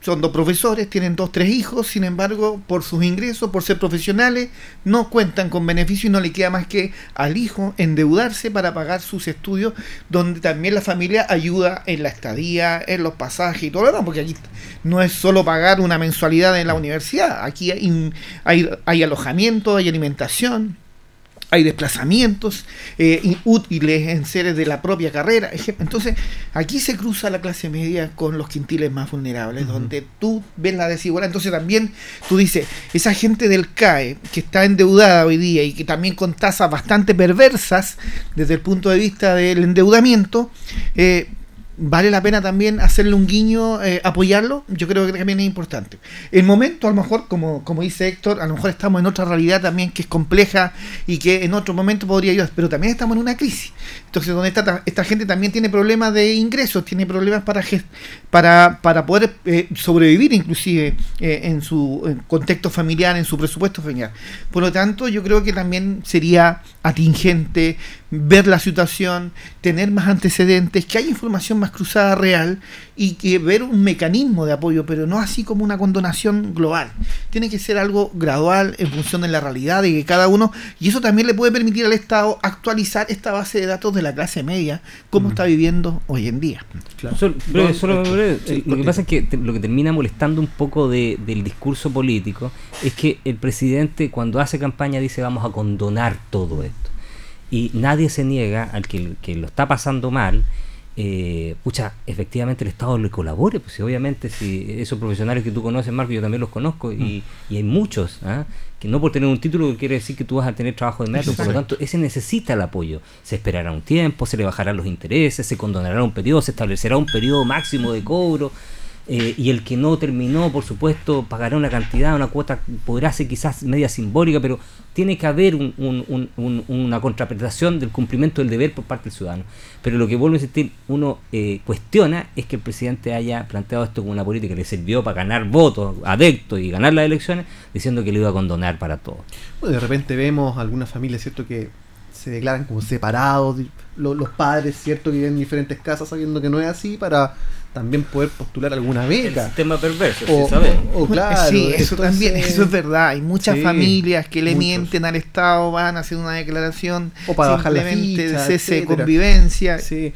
son dos profesores, tienen dos, tres hijos, sin embargo, por sus ingresos, por ser profesionales, no cuentan con beneficio y no le queda más que al hijo endeudarse para pagar sus estudios, donde también la familia ayuda en la estadía, en los pasajes y todo lo demás, porque aquí no es solo pagar una mensualidad en la universidad, aquí hay, hay, hay alojamiento, hay alimentación hay desplazamientos eh, útiles en seres de la propia carrera. Entonces, aquí se cruza la clase media con los quintiles más vulnerables, donde tú ves la desigualdad. Entonces, también tú dices, esa gente del CAE que está endeudada hoy día y que también con tasas bastante perversas desde el punto de vista del endeudamiento, eh, vale la pena también hacerle un guiño, eh, apoyarlo, yo creo que también es importante. El momento, a lo mejor, como, como dice Héctor, a lo mejor estamos en otra realidad también que es compleja y que en otro momento podría ayudar, pero también estamos en una crisis. Entonces, donde esta, esta gente también tiene problemas de ingresos, tiene problemas para, para, para poder eh, sobrevivir inclusive eh, en su contexto familiar, en su presupuesto familiar. Por lo tanto, yo creo que también sería atingente ver la situación, tener más antecedentes, que haya información más cruzada real y que ver un mecanismo de apoyo, pero no así como una condonación global. Tiene que ser algo gradual en función de la realidad de que cada uno, y eso también le puede permitir al Estado actualizar esta base de datos de la clase media, como está viviendo hoy en día. Lo que pasa es que lo que termina molestando un poco del discurso político es que el presidente cuando hace campaña dice vamos a condonar todo esto y nadie se niega al que, que lo está pasando mal. Eh, pucha, efectivamente el Estado le colabore, pues obviamente si esos profesionales que tú conoces, Marco, yo también los conozco y, mm. y hay muchos, ¿ah? que no por tener un título quiere decir que tú vas a tener trabajo de mérito, por lo tanto, ese necesita el apoyo. Se esperará un tiempo, se le bajarán los intereses, se condonará un periodo, se establecerá un periodo máximo de cobro, eh, y el que no terminó, por supuesto, pagará una cantidad, una cuota, podrá ser quizás media simbólica, pero tiene que haber una contraprestación del cumplimiento del deber por parte del ciudadano. Pero lo que vuelvo a insistir, uno eh, cuestiona es que el presidente haya planteado esto como una política que le sirvió para ganar votos, adeptos y ganar las elecciones, diciendo que le iba a condonar para todo. Bueno, de repente vemos algunas familias, ¿cierto?, que se declaran como separados, los, padres, ¿cierto?, que viven en diferentes casas sabiendo que no es así para también poder postular alguna beca. El sistema perverso, o, sabemos. claro, sí, eso también, eso es verdad. Hay muchas familias que le mienten al Estado, van a hacer una declaración o para bajar la ficha, de cese de convivencia. Sí.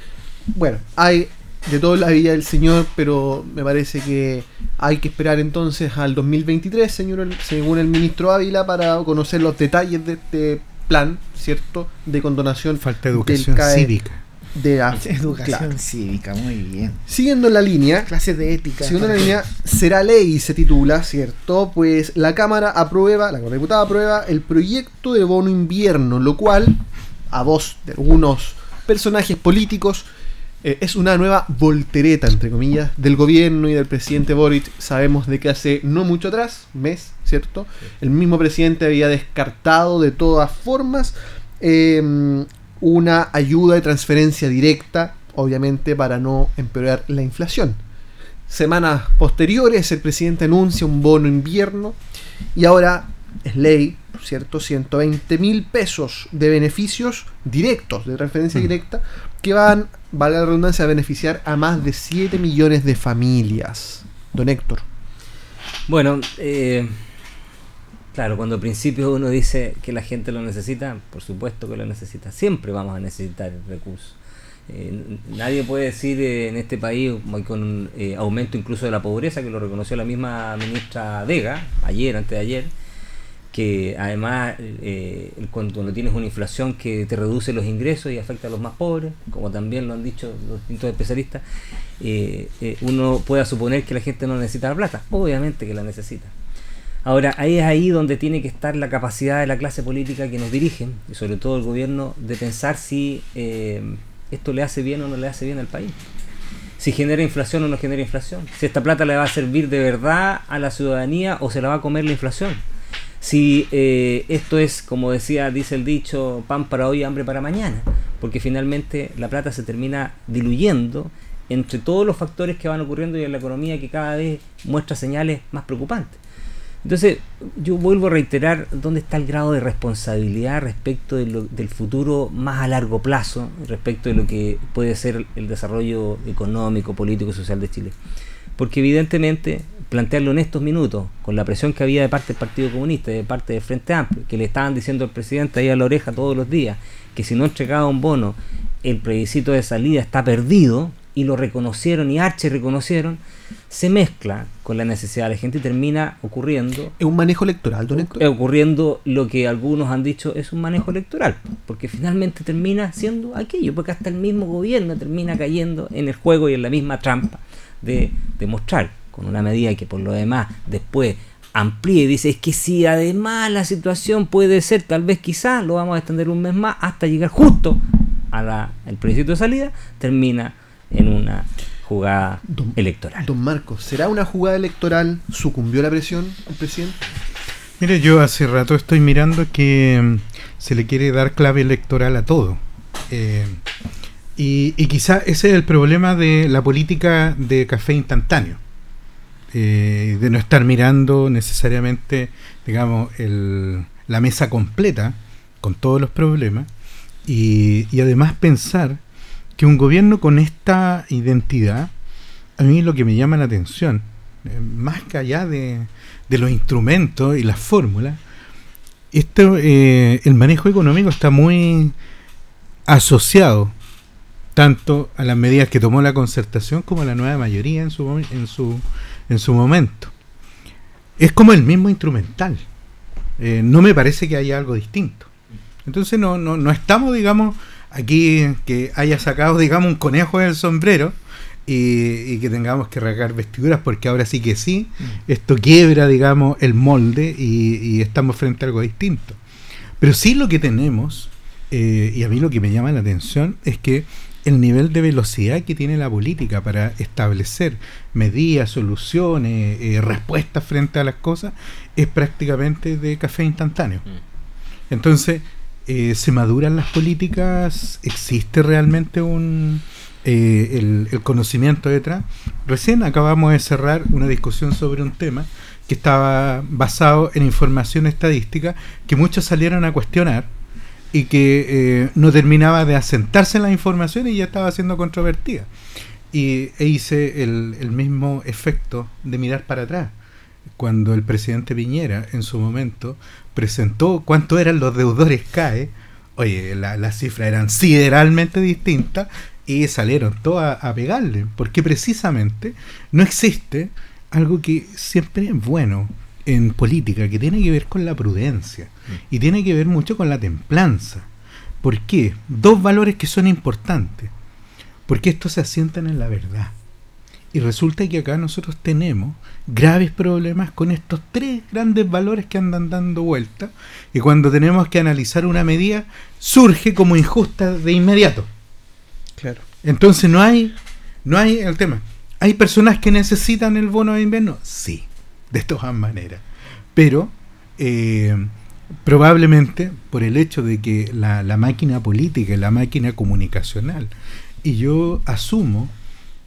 Bueno, hay de toda la vida del señor, pero me parece que hay que esperar entonces al 2023, señor, según el ministro Ávila, para conocer los detalles de este plan, ¿cierto? De condonación. Falta educación cívica de la educación cívica, muy bien. Siguiendo la línea, clases de ética. Siguiendo la línea, será ley, se titula, ¿cierto? Pues la Cámara aprueba, la Diputada aprueba el proyecto de bono invierno, lo cual, a voz de algunos personajes políticos, eh, es una nueva voltereta, entre comillas, del gobierno y del presidente Boric. Sabemos de que hace no mucho atrás, mes, ¿cierto? El mismo presidente había descartado de todas formas eh, una ayuda de transferencia directa, obviamente para no empeorar la inflación. Semanas posteriores el presidente anuncia un bono invierno y ahora es ley, ¿cierto? 120 mil pesos de beneficios directos, de transferencia mm. directa, que van, valga la redundancia, a beneficiar a más de 7 millones de familias. Don Héctor. Bueno, eh, Claro, cuando al principio uno dice que la gente lo necesita, por supuesto que lo necesita. Siempre vamos a necesitar el recurso. Eh, nadie puede decir eh, en este país, con un eh, aumento incluso de la pobreza, que lo reconoció la misma ministra Vega, ayer, antes de ayer, que además cuando, tienes una inflación que te reduce los ingresos y afecta a los más pobres, como también lo han dicho los distintos especialistas, uno pueda suponer que la gente no necesita la plata. Obviamente que la necesita. Ahora, ahí es ahí donde tiene que estar la capacidad de la clase política que nos dirigen, y sobre todo el gobierno, de pensar si esto le hace bien o no le hace bien al país. Si genera inflación o no genera inflación. Si esta plata le va a servir de verdad a la ciudadanía o se la va a comer la inflación si eh, esto es, como decía, dice el dicho, pan para hoy, hambre para mañana, porque finalmente la plata se termina diluyendo entre todos los factores que van ocurriendo y en la economía que cada vez muestra señales más preocupantes. Entonces, yo vuelvo a reiterar dónde está el grado de responsabilidad respecto del futuro más a largo plazo, respecto de lo que puede ser el desarrollo económico, político y social de Chile. Porque evidentemente plantearlo en estos minutos, con la presión que había de parte del Partido Comunista de parte del Frente Amplio, que le estaban diciendo al presidente ahí a la oreja todos los días, que si no entregaba un bono, el plebiscito de salida está perdido, y lo reconocieron y Arche reconocieron, se mezcla con la necesidad de la gente y termina ocurriendo. ¿Es un manejo electoral, don Héctor? Ocurriendo lo que algunos han dicho es un manejo electoral, porque finalmente termina siendo aquello, porque hasta el mismo gobierno termina cayendo en el juego y en la misma trampa de demostrar con una medida que por lo demás después amplíe y dice es que si además la situación puede ser tal vez quizás lo vamos a extender un mes más hasta llegar justo al plebiscito de salida termina en una jugada electoral. Don Marcos, ¿será una jugada electoral? ¿Sucumbió la presión al presidente? Mire, yo hace rato estoy mirando que mm, se le quiere dar clave electoral a todo. Eh, y, y quizá ese es el problema de la política de café instantáneo. Eh, de no estar mirando necesariamente, digamos, el, la mesa completa con todos los problemas y, además pensar que un gobierno con esta identidad, a mí lo que me llama la atención, eh, más que allá de, de, los instrumentos y las fórmulas, eh, el manejo económico está muy asociado tanto a las medidas que tomó la concertación como a la nueva mayoría en su, en su en su momento. Es como el mismo instrumental. Eh, no me parece que haya algo distinto. Entonces no, no, no estamos, digamos, aquí que haya sacado, digamos, un conejo del sombrero y, que tengamos que regar vestiduras, porque ahora sí que sí, mm. esto quiebra, digamos, el molde y, estamos frente a algo distinto. Pero sí lo que tenemos, eh, y a mí lo que me llama la atención, es que el nivel de velocidad que tiene la política para establecer medidas, soluciones, eh, respuestas frente a las cosas, es prácticamente de café instantáneo. Mm. Entonces, eh, ¿se maduran las políticas? ¿Existe realmente un eh, el, conocimiento detrás? Recién acabamos de cerrar una discusión sobre un tema que estaba basado en información estadística que muchos salieron a cuestionar y que eh, no terminaba de asentarse en la información y ya estaba siendo controvertida. Y e hice el, mismo efecto de mirar para atrás. Cuando el presidente Piñera en su momento presentó cuánto eran los deudores CAE, oye, las cifras eran sideralmente distintas y salieron todos a, a pegarle, porque precisamente no existe algo que siempre es bueno en política que tiene que ver con la prudencia y tiene que ver mucho con la templanza. ¿Por qué? Dos valores que son importantes. Porque estos se asientan en la verdad. Y resulta que acá nosotros tenemos graves problemas con estos tres grandes valores que andan dando vuelta y cuando tenemos que analizar una medida surge como injusta de inmediato. Claro. Entonces no hay no hay el tema. ¿Hay personas que necesitan el bono de invierno? Sí de todas maneras. Pero eh, probablemente por el hecho de que la, máquina política y la máquina comunicacional, y yo asumo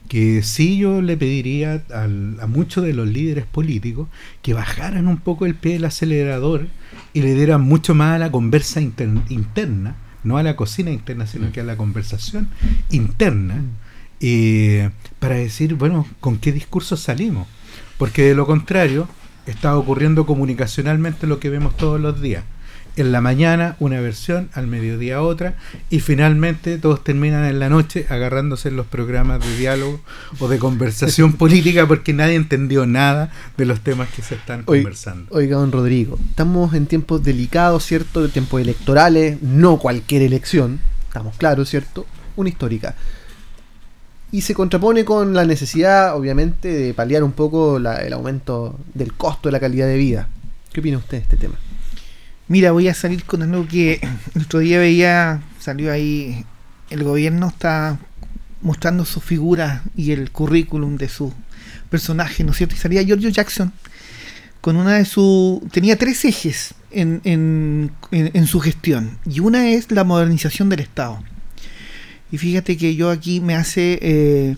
que sí yo le pediría a muchos de los líderes políticos que bajaran un poco el pie del acelerador y le dieran mucho más a la conversa interna, no a la cocina interna, sino mm. que a la conversación interna, eh, para decir, bueno, ¿con qué discurso salimos? Porque de lo contrario, está ocurriendo comunicacionalmente lo que vemos todos los días. En la mañana una versión, al mediodía otra, y finalmente todos terminan en la noche agarrándose en los programas de diálogo o de conversación política porque nadie entendió nada de los temas que se están conversando. Oiga, don Rodrigo, estamos en tiempos delicados, ¿cierto? De tiempos electorales, no cualquier elección, estamos claros, ¿cierto? Una histórica. Y se contrapone con la necesidad, obviamente, de paliar un poco el aumento del costo de la calidad de vida. ¿Qué opina usted de este tema? Mira, voy a salir con algo que el otro día veía, salió ahí, el gobierno está mostrando su figura y el currículum de su personaje, ¿no es cierto? Y salía Giorgio Jackson con una de sus... tenía tres ejes en, en, en, su gestión y una es la modernización del Estado. Y fíjate que yo aquí me hace... Eh,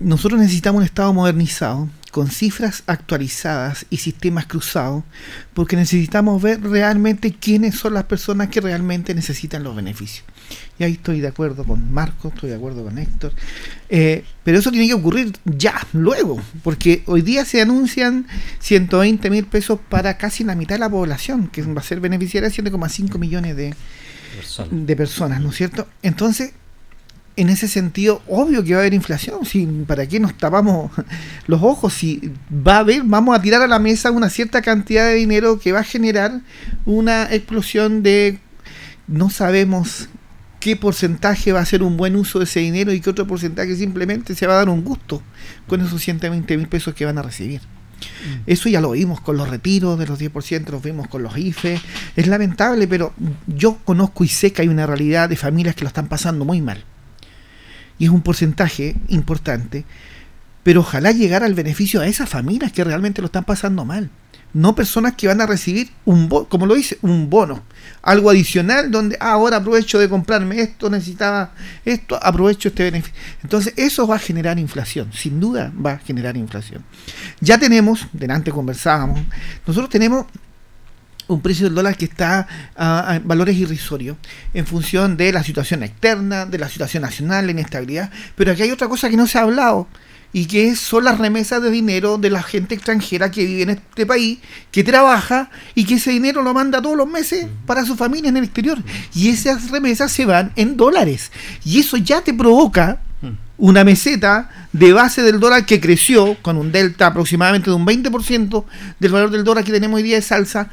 nosotros necesitamos un Estado modernizado con cifras actualizadas y sistemas cruzados, porque necesitamos ver realmente quiénes son las personas que realmente necesitan los beneficios. Y ahí estoy de acuerdo con Marco, estoy de acuerdo con Héctor. Eh, pero eso tiene que ocurrir ya, luego, porque hoy día se anuncian 120 mil pesos para casi la mitad de la población, que va a ser beneficiaria de 7,5 millones de, de personas, ¿no es cierto? Entonces, en ese sentido, obvio que va a haber inflación. Si, ¿Para qué nos tapamos los ojos? Si va a haber, vamos a tirar a la mesa una cierta cantidad de dinero que va a generar una explosión de. No sabemos qué porcentaje va a ser un buen uso de ese dinero y qué otro porcentaje simplemente se va a dar un gusto con esos 120 mil pesos que van a recibir. Mm. Eso ya lo vimos con los retiros de los 10%, lo vimos con los IFE. Es lamentable, pero yo conozco y sé que hay una realidad de familias que lo están pasando muy mal y es un porcentaje importante, pero ojalá llegara al beneficio a esas familias que realmente lo están pasando mal. No personas que van a recibir un bono, como lo dice, un bono, algo adicional donde ah, ahora aprovecho de comprarme esto, necesitaba esto, aprovecho este beneficio. Entonces eso va a generar inflación, sin duda va a generar inflación. Ya tenemos, delante conversábamos, nosotros tenemos un precio del dólar que está a, valores irrisorios en función de la situación externa, de la situación nacional, la inestabilidad. Pero aquí hay otra cosa que no se ha hablado y que son las remesas de dinero de la gente extranjera que vive en este país, que trabaja y que ese dinero lo manda todos los meses para su familia en el exterior. Y esas remesas se van en dólares. Y eso ya te provoca una meseta de base del dólar que creció con un delta aproximadamente de un 20% del valor del dólar que tenemos hoy día de salsa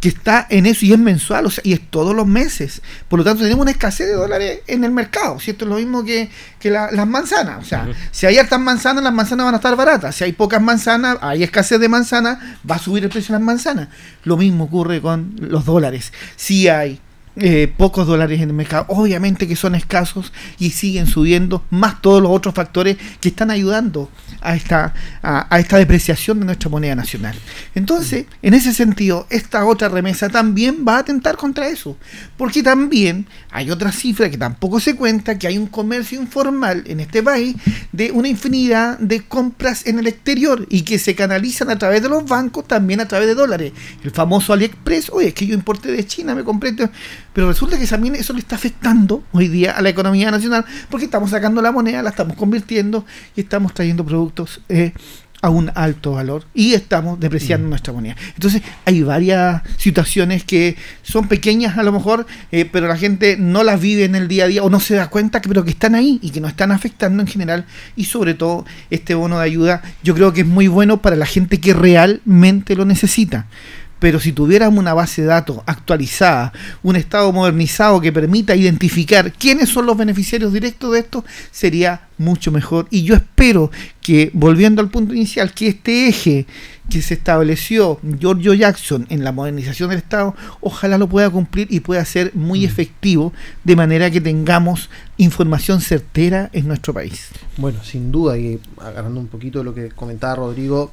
que está en eso y es mensual, o sea, y es todos los meses. Por lo tanto, tenemos una escasez de dólares en el mercado. Si esto es lo mismo que, las manzanas. O sea, si hay hartas manzanas, las manzanas van a estar baratas. Si hay pocas manzanas, hay escasez de manzanas, va a subir el precio de las manzanas. Lo mismo ocurre con los dólares. Si hay eh, pocos dólares en el mercado, obviamente que son escasos y siguen subiendo, más todos los otros factores que están ayudando a esta, a, esta depreciación de nuestra moneda nacional. Entonces, en ese sentido, esta otra remesa también va a atentar contra eso, porque también hay otra cifra que tampoco se cuenta, que hay un comercio informal en este país de una infinidad de compras en el exterior y que se canalizan a través de los bancos, también a través de dólares. El famoso AliExpress, oye, es que yo importé de China, me compré pero resulta que también eso le está afectando hoy día a la economía nacional porque estamos sacando la moneda, la estamos convirtiendo y estamos trayendo productos eh, a un alto valor y estamos depreciando mm. nuestra moneda. Entonces hay varias situaciones que son pequeñas a lo mejor, eh, pero la gente no las vive en el día a día o no se da cuenta, que, pero que están ahí y que nos están afectando en general y sobre todo este bono de ayuda yo creo que es muy bueno para la gente que realmente lo necesita pero si tuviéramos una base de datos actualizada, un estado modernizado que permita identificar quiénes son los beneficiarios directos de esto, sería mucho mejor. Y yo espero que, volviendo al punto inicial, que este eje que se estableció Giorgio Jackson en la modernización del Estado, ojalá lo pueda cumplir y pueda ser muy mm. efectivo, de manera que tengamos información certera en nuestro país. Bueno, sin duda, y agarrando un poquito de lo que comentaba Rodrigo,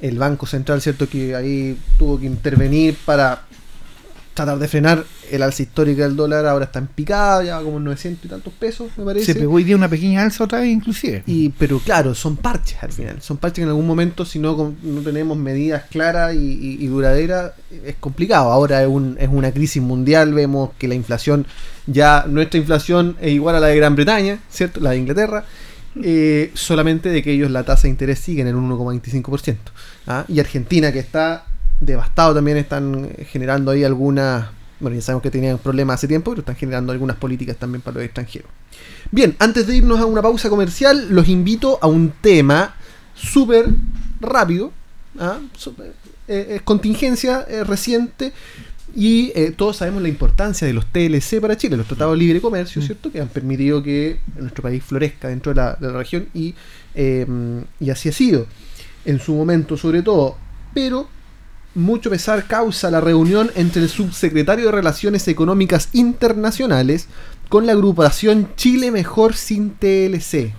el Banco Central, ¿cierto? Que ahí tuvo que intervenir para tratar de frenar el alza histórica del dólar, ahora está en picada, ya va como 900 y tantos pesos, me parece. Se pegó hoy día una pequeña alza otra vez, inclusive. Y, pero claro, son parches al final, son parches que en algún momento, si no, no tenemos medidas claras y, duraderas, es complicado. Ahora es, un, es una crisis mundial, vemos que la inflación, ya nuestra inflación es igual a la de Gran Bretaña, ¿cierto? La de Inglaterra. Eh, solamente de que ellos la tasa de interés sigue en el 1,25%. ¿ah? Y Argentina, que está devastado, también están generando ahí algunas bueno, ya sabemos que tenían problemas hace tiempo, pero están generando algunas políticas también para los extranjeros. Bien, antes de irnos a una pausa comercial, los invito a un tema súper rápido, ¿ah? eh, es contingencia reciente, y eh, todos sabemos la importancia de los TLC para Chile, los tratados de libre comercio, mm. ¿cierto? Que han permitido que nuestro país florezca dentro de la, región y, em, y así ha sido en su momento sobre todo. Pero mucho pesar causa la reunión entre el subsecretario de Relaciones Económicas Internacionales con la agrupación Chile Mejor sin TLC.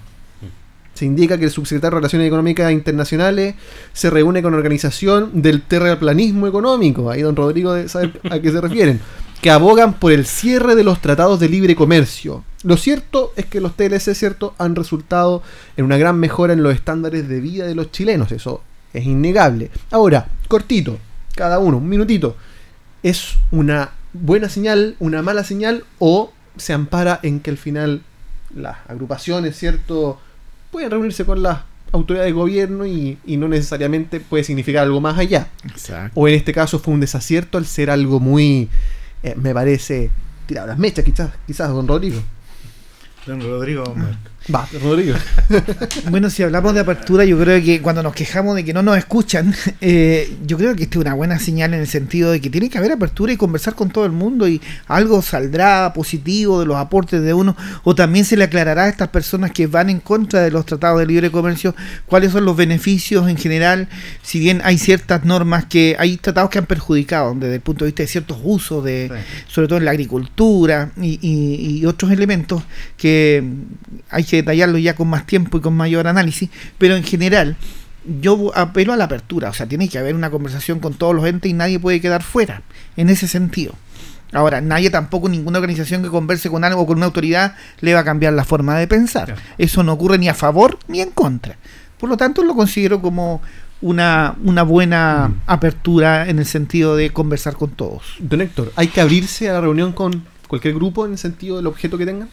Se indica que el subsecretario de Relaciones Económicas Internacionales se reúne con organización del terraplanismo económico. Ahí don Rodrigo sabe a qué se refieren. Que abogan por el cierre de los tratados de libre comercio. Lo cierto es que los TLC cierto, han resultado en una gran mejora en los estándares de vida de los chilenos. Eso es innegable. Ahora, cortito, cada uno, un minutito. ¿Es una buena señal, una mala señal o se ampara en que al final las agrupaciones, ¿cierto? Pueden reunirse con las autoridades de gobierno y, no necesariamente puede significar algo más allá. O en este caso fue un desacierto al ser algo muy, eh, me parece, tirado las mechas quizás, quizás, don Rodrigo. Don Rodrigo, Va, Rodrigo. bueno, si hablamos de apertura, yo creo que cuando nos quejamos de que no nos escuchan, eh, yo creo que esta es una buena señal en el sentido de que tiene que haber apertura y conversar con todo el mundo y algo saldrá positivo de los aportes de uno o también se le aclarará a estas personas que van en contra de los tratados de libre comercio cuáles son los beneficios en general, si bien hay ciertas normas que hay tratados que han perjudicado desde el punto de vista de ciertos usos, de, sobre todo en la agricultura y, y otros elementos que hay que detallarlo ya con más tiempo y con mayor análisis, pero en general yo apelo a la apertura, o sea, tiene que haber una conversación con todos los entes y nadie puede quedar fuera, en ese sentido. Ahora, nadie tampoco, ninguna organización que converse con algo o con una autoridad le va a cambiar la forma de pensar. Eso no ocurre ni a favor ni en contra. Por lo tanto, lo considero como una, una buena mm. apertura en el sentido de conversar con todos. Don Héctor, ¿hay que abrirse a la reunión con cualquier grupo en el sentido del objeto que tengan?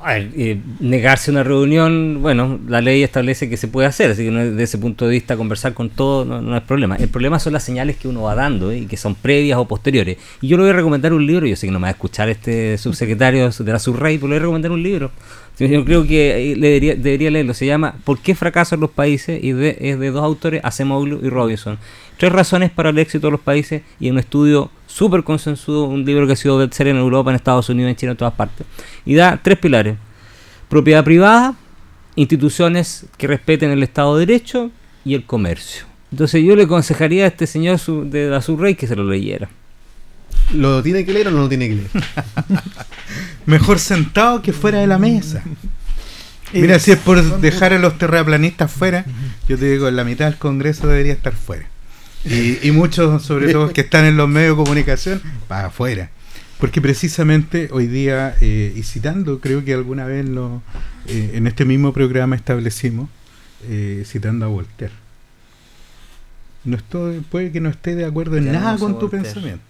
A ver, eh, negarse una reunión, bueno, la ley establece que se puede hacer, así que desde ese punto de vista conversar con todo no, no es problema. El problema son las señales que uno va dando y que son previas o posteriores. Y yo le voy a recomendar un libro, yo sé que no me va a escuchar este subsecretario de la Surrey, pero le voy a recomendar un libro. Yo creo que eh, le debería, leerlo, se llama ¿Por qué fracasan los países? y es de dos autores, Acemoglu y Robinson. Tres razones para el éxito de los países y un estudio súper consensuado, un libro que ha sido bestseller en Europa, en Estados Unidos, en China, en todas partes. Y da tres pilares. Propiedad privada, instituciones que respeten el Estado de Derecho y el comercio. Entonces yo le aconsejaría a este señor de la Surrey que se lo leyera. ¿Lo tiene que leer o no lo tiene que leer? Mejor sentado que fuera de la mesa. Mira, si es por dejar a los terraplanistas fuera, yo te digo, la mitad del Congreso debería estar fuera. Y, muchos, sobre todo, que están en los medios de comunicación, para afuera. Porque precisamente hoy día, eh, y citando, creo que alguna vez lo, eh, en este mismo programa establecimos, eh, citando a Voltaire. No estoy, puede que no esté de acuerdo en nada con tu pensamiento,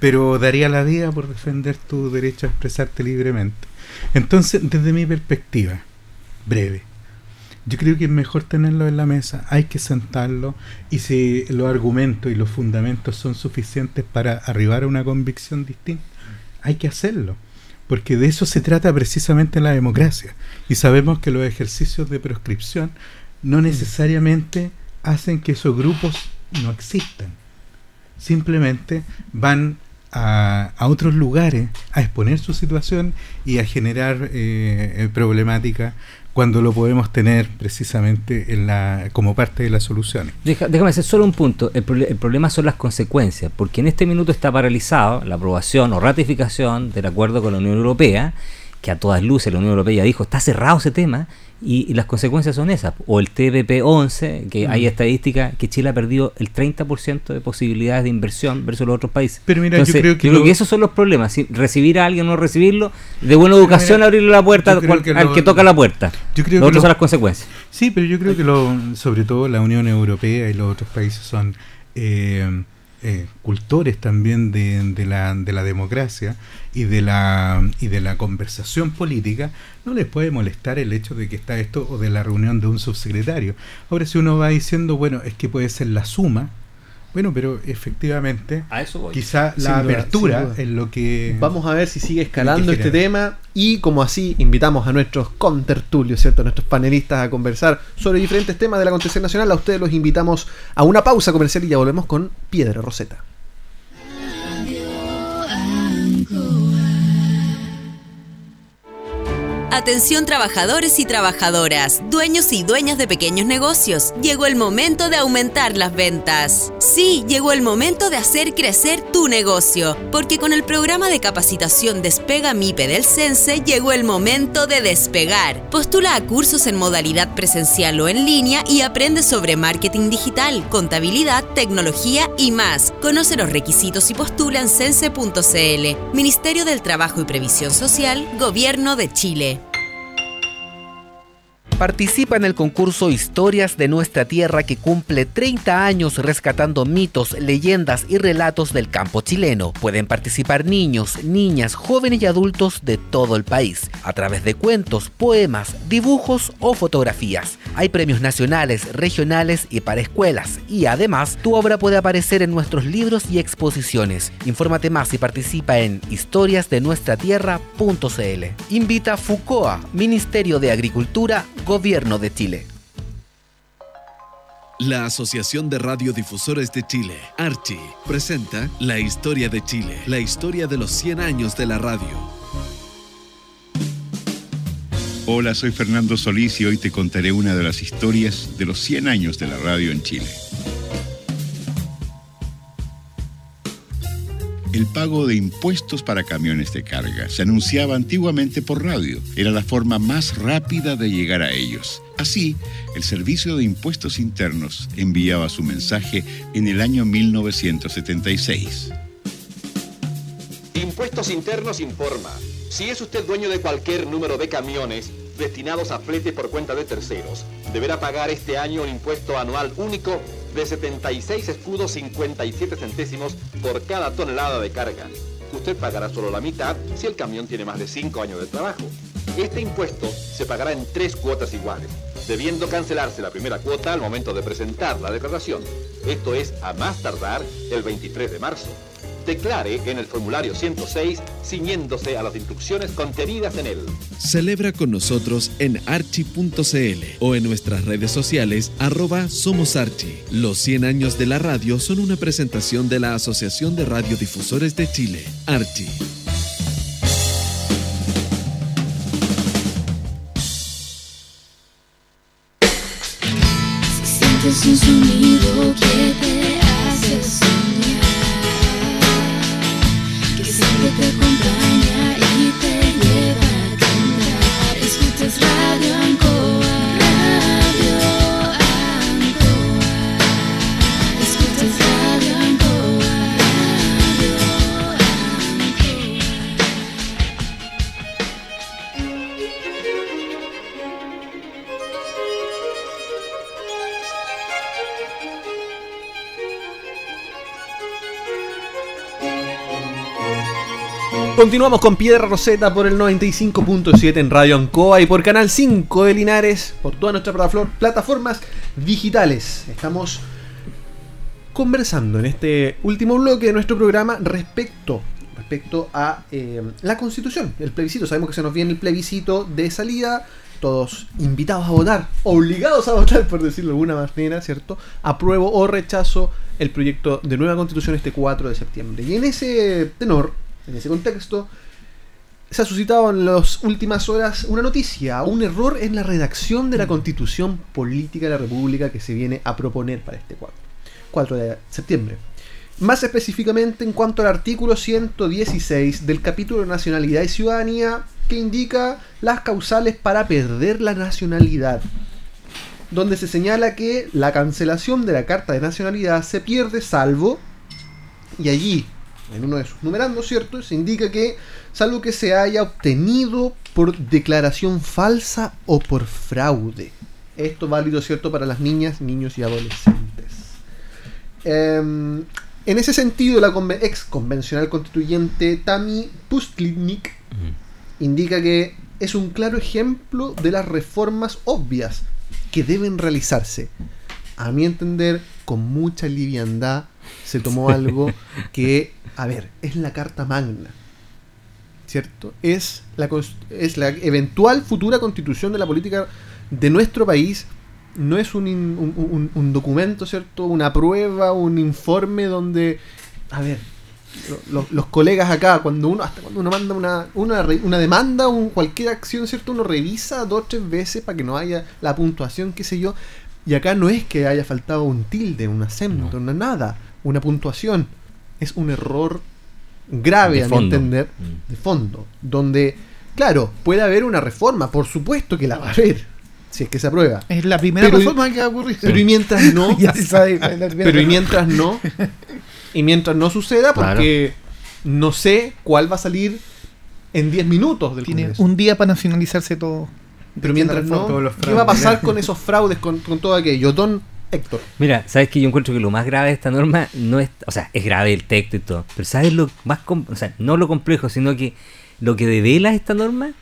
pero daría la vida por defender tu derecho a expresarte libremente. Entonces, desde mi perspectiva, breve, yo creo que es mejor tenerlo en la mesa, hay que sentarlo y si los argumentos y los fundamentos son suficientes para arribar a una convicción distinta, hay que hacerlo, porque de eso se trata precisamente la democracia. Y sabemos que los ejercicios de proscripción no necesariamente hacen que esos grupos no existan, simplemente van a, otros lugares a exponer su situación y a generar eh, problemática cuando lo podemos tener precisamente en la, como parte de las soluciones. déjame hacer solo un punto. El, problema son las consecuencias, porque en este minuto está paralizado la aprobación o ratificación del acuerdo con la Unión Europea, que a todas luces la Unión Europea dijo, está cerrado ese tema, y, las consecuencias son esas. O el TPP-11, que hay mm. estadísticas que Chile ha perdido el 30% de posibilidades de inversión versus los otros países. Pero mira, yo creo que, esos son los problemas. Si recibir a alguien o no recibirlo, de buena educación abrirle la puerta al que, toca la puerta. Yo creo que son las consecuencias. Sí, pero yo creo que lo, sobre todo la Unión Europea y los otros países son... Eh, eh, cultores también de, de, la, de la democracia y de la, y de la conversación política, no les puede molestar el hecho de que está esto o de la reunión de un subsecretario. Ahora, si uno va diciendo, bueno, es que puede ser la suma, Bueno, pero efectivamente, a eso quizá la apertura en lo que... Vamos a ver si sigue escalando este tema y como así invitamos a nuestros contertulios, ¿cierto? A nuestros panelistas a conversar sobre diferentes temas de la acontecer nacional. A ustedes los invitamos a una pausa comercial y ya volvemos con Piedra Roseta. Atención trabajadores y trabajadoras, dueños y dueñas de pequeños negocios. Llegó el momento de aumentar las ventas. Sí, llegó el momento de hacer crecer tu negocio, porque con el programa de capacitación Despega MIPE del CENSE llegó el momento de despegar. Postula a cursos en modalidad presencial o en línea y aprende sobre marketing digital, contabilidad, tecnología y más. Conoce los requisitos y postula en cense.cl. Ministerio del Trabajo y Previsión Social, Gobierno de Chile. Participa en el concurso Historias de nuestra tierra que cumple 30 años rescatando mitos, leyendas y relatos del campo chileno. Pueden participar niños, niñas, jóvenes y adultos de todo el país, a través de cuentos, poemas, dibujos o fotografías. Hay premios nacionales, regionales y para escuelas. Y además, tu obra puede aparecer en nuestros libros y exposiciones. Infórmate más y participa en historiasdenuestratierra.cl. Invita a FUCOA, Ministerio de Agricultura, Gobierno de Chile. La Asociación de Radiodifusores de Chile, Archi, presenta La Historia de Chile, la historia de los 100 años de la radio. Hola, soy Fernando Solís y hoy te contaré una de las historias de los 100 años de la radio en Chile. El pago de impuestos para camiones de carga se anunciaba antiguamente por radio. Era la forma más rápida de llegar a ellos. Así, el Servicio de Impuestos Internos enviaba su mensaje en el año 1976. Impuestos Internos informa. Si es usted dueño de cualquier número de camiones destinados a flete por cuenta de terceros, deberá pagar este año un impuesto anual único de 76 escudos 57 centésimos por cada tonelada de carga. Usted pagará solo la mitad si el camión tiene más de 5 años de trabajo. Este impuesto se pagará en tres cuotas iguales, debiendo cancelarse la primera cuota al momento de presentar la declaración. Esto es a más tardar el 23 de marzo declare en el formulario 106 ciñéndose a las instrucciones contenidas en él. Celebra con nosotros en archi.cl o en nuestras redes sociales arroba Somos Archi. Los 100 años de la radio son una presentación de la Asociación de Radiodifusores de Chile, Archi. sonido Continuamos con Piedra Roseta por el 95.7 en Radio Ancoa y por Canal 5 de Linares, por todas nuestras plataformas digitales. Estamos conversando en este último bloque de nuestro programa respecto, respecto a eh, la constitución, el plebiscito. Sabemos que se nos viene el plebiscito de salida, todos invitados a votar, obligados a votar, por decirlo de alguna manera, ¿cierto? Apruebo o rechazo el proyecto de nueva constitución este 4 de septiembre. Y en ese tenor, en ese contexto, se ha suscitado en las últimas horas una noticia, un error en la redacción de la constitución política de la República que se viene a proponer para este 4, 4 de septiembre. Más específicamente en cuanto al artículo 116 del capítulo Nacionalidad y Ciudadanía que indica las causales para perder la nacionalidad, donde se señala que la cancelación de la carta de nacionalidad se pierde salvo, y allí en uno de sus numerandos, ¿cierto? Se indica que salvo que se haya obtenido por declaración falsa o por fraude. Esto válido, ¿cierto?, para las niñas, niños y adolescentes. Em, en ese sentido, la ex convencional constituyente Tami Pustlitnik indica que es un claro ejemplo de las reformas obvias que deben realizarse, a mi entender, con mucha liviandad se tomó algo que, a ver, es la Carta Magna. ¿Cierto? Es la, es la eventual futura constitución de la política de nuestro país. No es un, un, un documento, ¿cierto? Una prueba, un informe donde, a ver, los, colegas acá, cuando uno, hasta cuando uno manda una, una, una demanda, un, cualquier acción, ¿cierto? Uno revisa dos o tres veces para que no haya la puntuación, qué sé yo. Y acá no es que haya faltado un tilde, un acento, una nada, una puntuación. Es un error grave, a mi entender, mm. de fondo. Donde, claro, puede haber una reforma, por supuesto que la va a haber. Si es que se aprueba. Es la primera reforma que va a ocurrir. Pero y mientras no. pero y mientras no. Y mientras no suceda, porque no sé cuál va a salir en 10 minutos del Tiene un día para nacionalizarse todo. Pero mientras no, ¿qué va a pasar con esos fraudes, con, todo aquello? Don Héctor. Mira, sabes que yo encuentro que lo más grave de esta norma no es, o sea, es grave el texto y todo, pero sabes lo más, o sea, no lo complejo, sino que lo que devela esta norma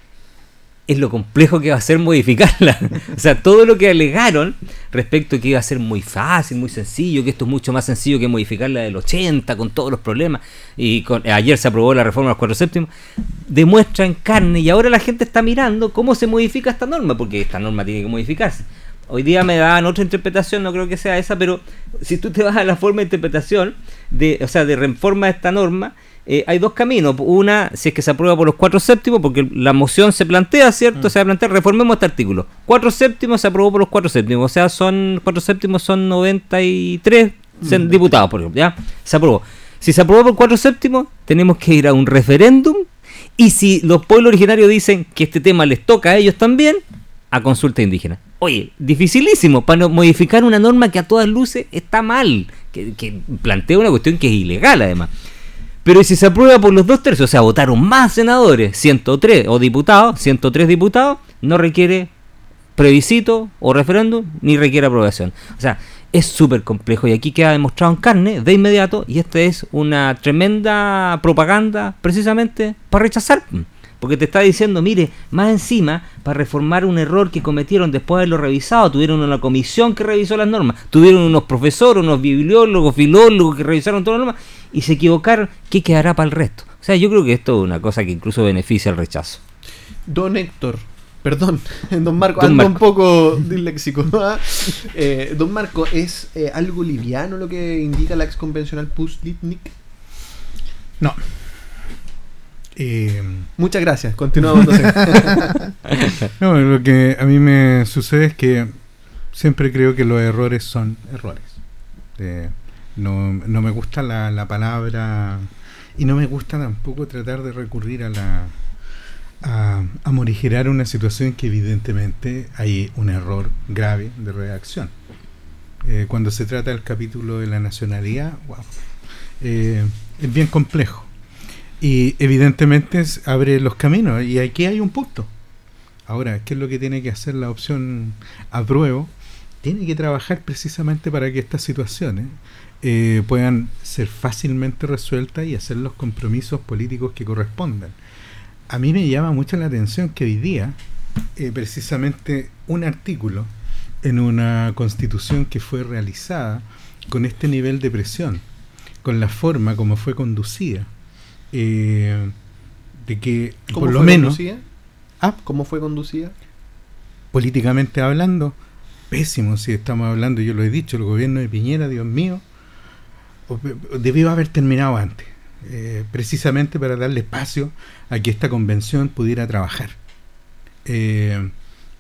es lo complejo que va a ser modificarla. o sea, todo lo que alegaron respecto a que iba a ser muy fácil, muy sencillo, que esto es mucho más sencillo que modificarla del 80 con todos los problemas, y ayer se aprobó la reforma de los cuatro séptimos, demuestra en carne y ahora la gente está mirando cómo se modifica esta norma, porque esta norma tiene que modificarse. Hoy día me daban otra interpretación, no creo que sea esa, pero si tú te vas a la forma de interpretación, de, o sea, de reforma de esta norma, eh, hay dos caminos. Una, si es que se aprueba por los cuatro séptimos, porque la moción se plantea, ¿cierto? Mm. Se plantea, reformemos este artículo. Cuatro séptimos se aprobó por los cuatro séptimos. O sea, son cuatro séptimos son 93 mm. diputados, por ejemplo. ¿ya? Se aprobó. Si se aprobó por cuatro séptimos, tenemos que ir a un referéndum. Y si los pueblos originarios dicen que este tema les toca a ellos también, a consulta indígena. Oye, dificilísimo para modificar una norma que a todas luces está mal, que, plantea una cuestión que es ilegal además. Pero si se aprueba por los dos tercios, o sea, votaron más senadores, 103, o diputados, 103 diputados, no requiere plebiscito o referéndum, ni requiere aprobación. O sea, es súper complejo y aquí queda demostrado en carne de inmediato y esta es una tremenda propaganda precisamente para rechazar. Porque te está diciendo, mire, más encima, para reformar un error que cometieron después de haberlo revisado, tuvieron una comisión que revisó las normas, tuvieron unos profesores, unos bibliólogos, filólogos que revisaron todas las normas y se equivocaron, ¿qué quedará para el resto? O sea, yo creo que esto es una cosa que incluso beneficia al rechazo. Don Héctor, perdón, don Marco, ando un poco disléxico. ¿ah? eh, don Marco, ¿es eh, algo liviano lo que indica la ex convencional Puslitnik? No. Eh, Muchas gracias, continuamos. no, lo que a mí me sucede es que siempre creo que los errores son errores. Eh, no, no, me gusta la, la, palabra y no me gusta tampoco tratar de recurrir a la a, a morigerar una situación que evidentemente hay un error grave de redacción. Eh, cuando se trata del capítulo de la nacionalidad, wow, es bien complejo y evidentemente abre los caminos y aquí hay un punto. Ahora, ¿qué es lo que tiene que hacer la opción apruebo? Tiene que trabajar precisamente para que estas situaciones eh, puedan ser fácilmente resueltas y hacer los compromisos políticos que correspondan. A mí me llama mucho la atención que hoy día, eh, precisamente un artículo en una constitución que fue realizada con este nivel de presión, con la forma como fue conducida, eh, de que por lo menos... Conducida? ¿Ah? ¿Cómo fue conducida? Políticamente hablando, pésimo si estamos hablando, yo lo he dicho, el gobierno de Piñera, Dios mío, debió haber terminado antes, eh, precisamente para darle espacio a que esta convención pudiera trabajar. Eh,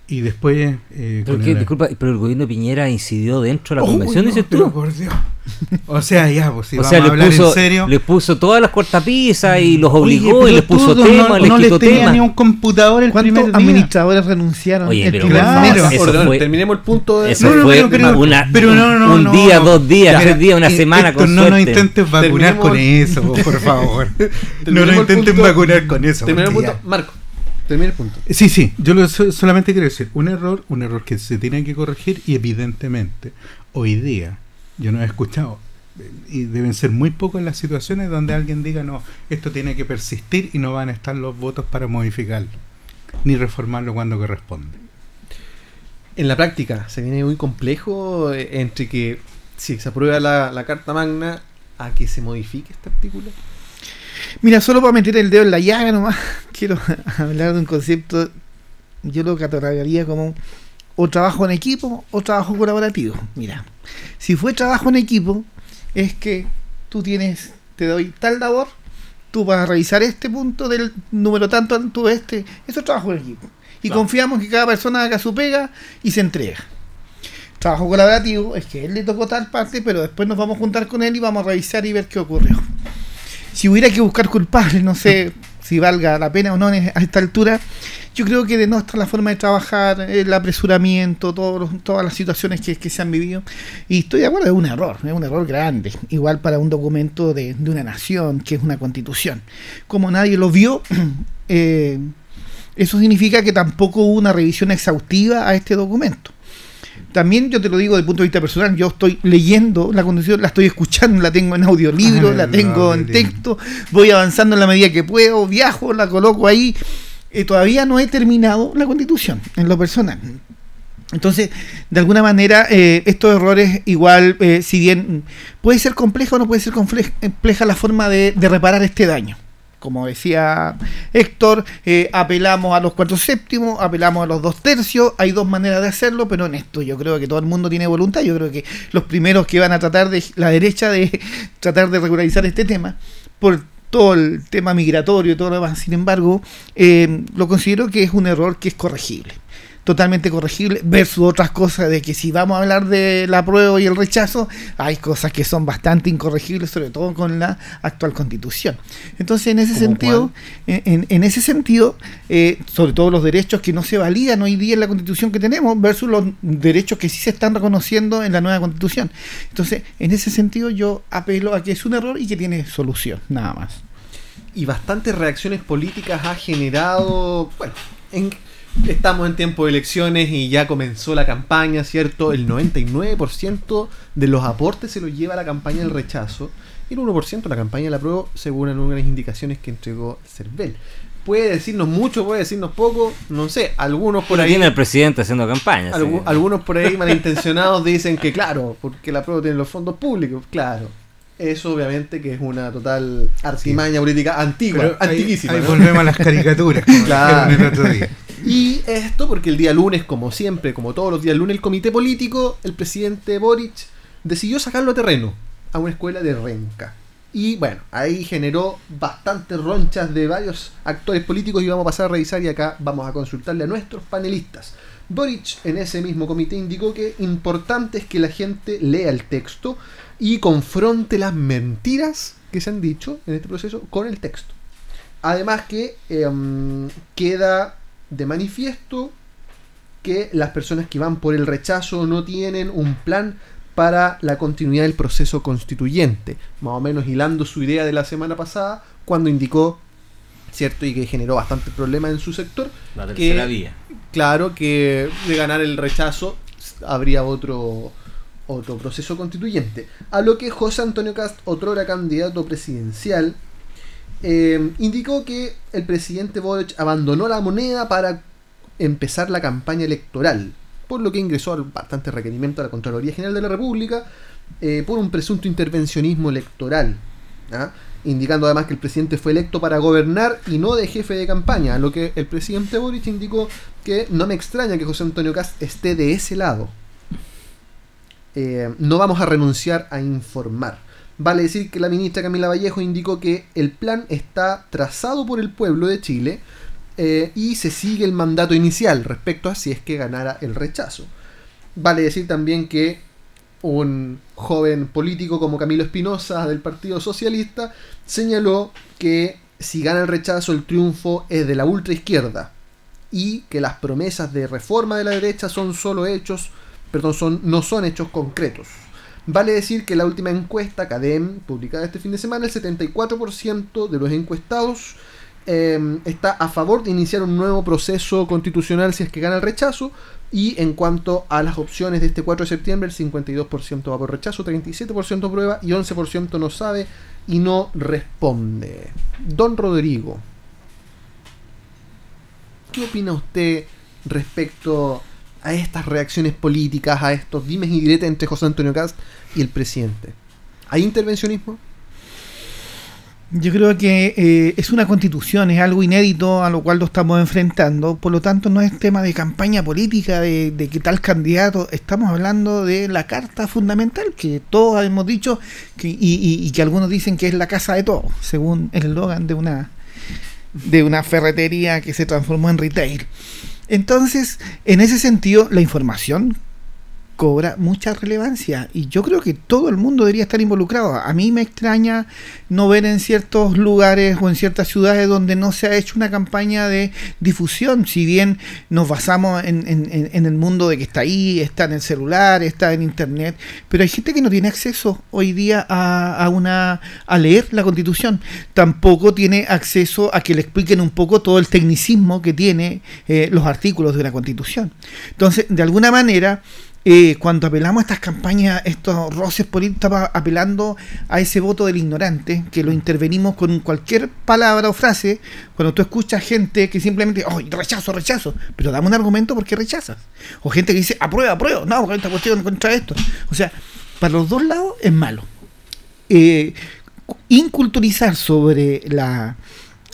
y después. Eh, pero, disculpa, pero el gobierno de Piñera incidió dentro de la convención, dices tú. Por Dios. O sea, ya, pues si o sea, le puso, en serio. Le puso todas las cortapisas y los obligó y le puso temas, no, le no le tenía ni un computador el primer día? administradores renunciaron? Oye, pero claro. eso fue, terminemos el punto de. Eso fue una, pero no, un día, dos días, tres días, una semana con No nos intentes vacunar con eso, por favor. no nos intentes vacunar con eso. Terminemos el punto. Marco. Termina el punto. Sí, sí, yo lo, solamente quiero decir, un error, un error que se tiene que corregir y evidentemente hoy día yo no he escuchado y deben ser muy pocas las situaciones donde alguien diga no, esto tiene que persistir y no van a estar los votos para modificarlo ni reformarlo cuando corresponde. En la práctica se viene muy complejo eh, entre que si se aprueba la, la Carta Magna a que se modifique este artículo? Mira, solo para meter el dedo en la llaga nomás, quiero hablar de un concepto, yo lo catalogaría como o trabajo en equipo o trabajo colaborativo. Mira, si fue trabajo en equipo, es que tú tienes, te doy tal labor, tú vas a revisar este punto del número tanto, tú este, eso es trabajo en equipo. Y confiamos que cada persona haga su pega y se entrega. Trabajo colaborativo es que él le tocó tal parte, pero después nos vamos a juntar con él y vamos a revisar y ver qué ocurrió. Si hubiera que buscar culpables, no sé si valga la pena o no a esta altura, yo creo que nuestra la forma de trabajar, el apresuramiento, todas las situaciones que, se han vivido. Y estoy de acuerdo, es un error, es un error grande. Igual para un documento de, una nación, que es una constitución. Como nadie lo vio, eh, eso significa que tampoco hubo una revisión exhaustiva a este documento. También yo te lo digo desde el punto de vista personal, yo estoy leyendo la constitución, la estoy escuchando, la tengo en audiolibro, la tengo en texto, voy avanzando en la medida que puedo, viajo, la coloco ahí. Eh, todavía no he terminado la constitución en lo personal. Entonces, de alguna manera, eh, estos errores, igual, eh, si bien puede ser compleja o no puede ser compleja la forma de reparar este daño como decía Héctor, eh, apelamos a los cuatro séptimos, apelamos a los dos tercios, hay dos maneras de hacerlo, pero en esto yo creo que todo el mundo tiene voluntad, yo creo que los primeros que van a tratar de la derecha de tratar de regularizar este tema, por todo el tema migratorio y todo lo demás, sin embargo, eh, lo considero que es un error que es corregible totalmente corregible, versus otras cosas de que si vamos a hablar de la prueba y el rechazo, hay cosas que son bastante incorregibles, sobre todo con la actual constitución. Entonces, en ese sentido, en, ese sentido, eh, sobre todo los derechos que no se validan hoy día en la constitución que tenemos, versus los derechos que sí se están reconociendo en la nueva constitución. Entonces, en ese sentido, yo apelo a que es un error y que tiene solución, nada más. Y bastantes reacciones políticas ha generado, bueno, en, Estamos en tiempo de elecciones y ya comenzó la campaña, ¿cierto? El 99% de los aportes se los lleva a la campaña del rechazo y el 1% la campaña de la prueba, según algunas indicaciones que entregó Cervel. Puede decirnos mucho, puede decirnos poco, no sé, algunos por ahí... Tiene el presidente haciendo campaña. Algunos por ahí malintencionados dicen que claro, porque la prueba tiene los fondos públicos, claro. Eso obviamente que es una total artimaña política antigua, antiquísima. Ahí, volvemos a las caricaturas, claro. el otro día. Y esto porque el día lunes, como siempre, como todos los días lunes, el comité político, el presidente Boric, decidió sacarlo a terreno, a una escuela de Renca. Y bueno, ahí generó bastantes ronchas de varios actores políticos y vamos a pasar a revisar y acá vamos a consultarle a nuestros panelistas. Boric en ese mismo comité indicó que importante es que la gente lea el texto y confronte las mentiras que se han dicho en este proceso con el texto. Además que em, queda de manifiesto que las personas que van por el rechazo no tienen un plan para la continuidad del proceso constituyente, más o menos hilando su idea de la semana pasada, cuando indicó, cierto, y que generó bastante problema en su sector, la que, vía. claro, que de ganar el rechazo habría otro, otro proceso constituyente. A lo que José Antonio Cast, otro era candidato presidencial, eh, indicó que el presidente Boric abandonó la moneda para empezar la campaña electoral, por lo que ingresó al bastante requerimiento a la Contraloría General de la República eh, por un presunto intervencionismo electoral, ¿ah? indicando además que el presidente fue electo para gobernar y no de jefe de campaña, a lo que el presidente Boric indicó que no me extraña que José Antonio Cast esté de ese lado. Eh, no vamos a renunciar a informar. Vale decir que la ministra Camila Vallejo indicó que el plan está trazado por el pueblo de Chile eh, y se sigue el mandato inicial respecto a si es que ganara el rechazo. Vale decir también que un joven político como Camilo Espinosa del Partido Socialista señaló que si gana el rechazo el triunfo es de la ultraizquierda y que las promesas de reforma de la derecha son solo hechos, perdón, son, no son hechos concretos. Vale decir que la última encuesta, CADEM, publicada este fin de semana, el 74% de los encuestados em, está a favor de iniciar un nuevo proceso constitucional si es que gana el rechazo. Y en cuanto a las opciones de este 4 de septiembre, el 52% va por rechazo, 37% prueba y 11% no sabe y no responde. Don Rodrigo, ¿qué opina usted respecto a estas reacciones políticas, a estos dimes y diretes entre José Antonio Cast y el presidente. ¿Hay intervencionismo? Yo creo que eh, es una constitución, es algo inédito a lo cual lo estamos enfrentando, por lo tanto no es tema de campaña política, de, de que tal candidato, estamos hablando de la carta fundamental que todos hemos dicho y, y, que algunos dicen que es la casa de todos, según el eslogan de una, de una ferretería que se transformó en retail. Entonces, en ese sentido, la información cobra mucha relevancia y yo creo que todo el mundo debería estar involucrado. A mí me extraña no ver en ciertos lugares o en ciertas ciudades donde no se ha hecho una campaña de difusión, si bien nos basamos en, el mundo de que está ahí, está en el celular, está en internet, pero hay gente que no tiene acceso hoy día a, una a leer la constitución, tampoco tiene acceso a que le expliquen un poco todo el tecnicismo que tiene eh, los artículos de la constitución. Entonces, de alguna manera, eh, cuando apelamos a estas campañas, estos roces políticos, apelando a ese voto del ignorante, que lo intervenimos con cualquier palabra o frase, cuando tú escuchas gente que simplemente, oh, rechazo, rechazo, pero dame un argumento por qué rechazas. O gente que dice, aprueba, aprueba, no, porque esta cuestión contra esto. O sea, para los dos lados es malo. Eh, inculturizar sobre la...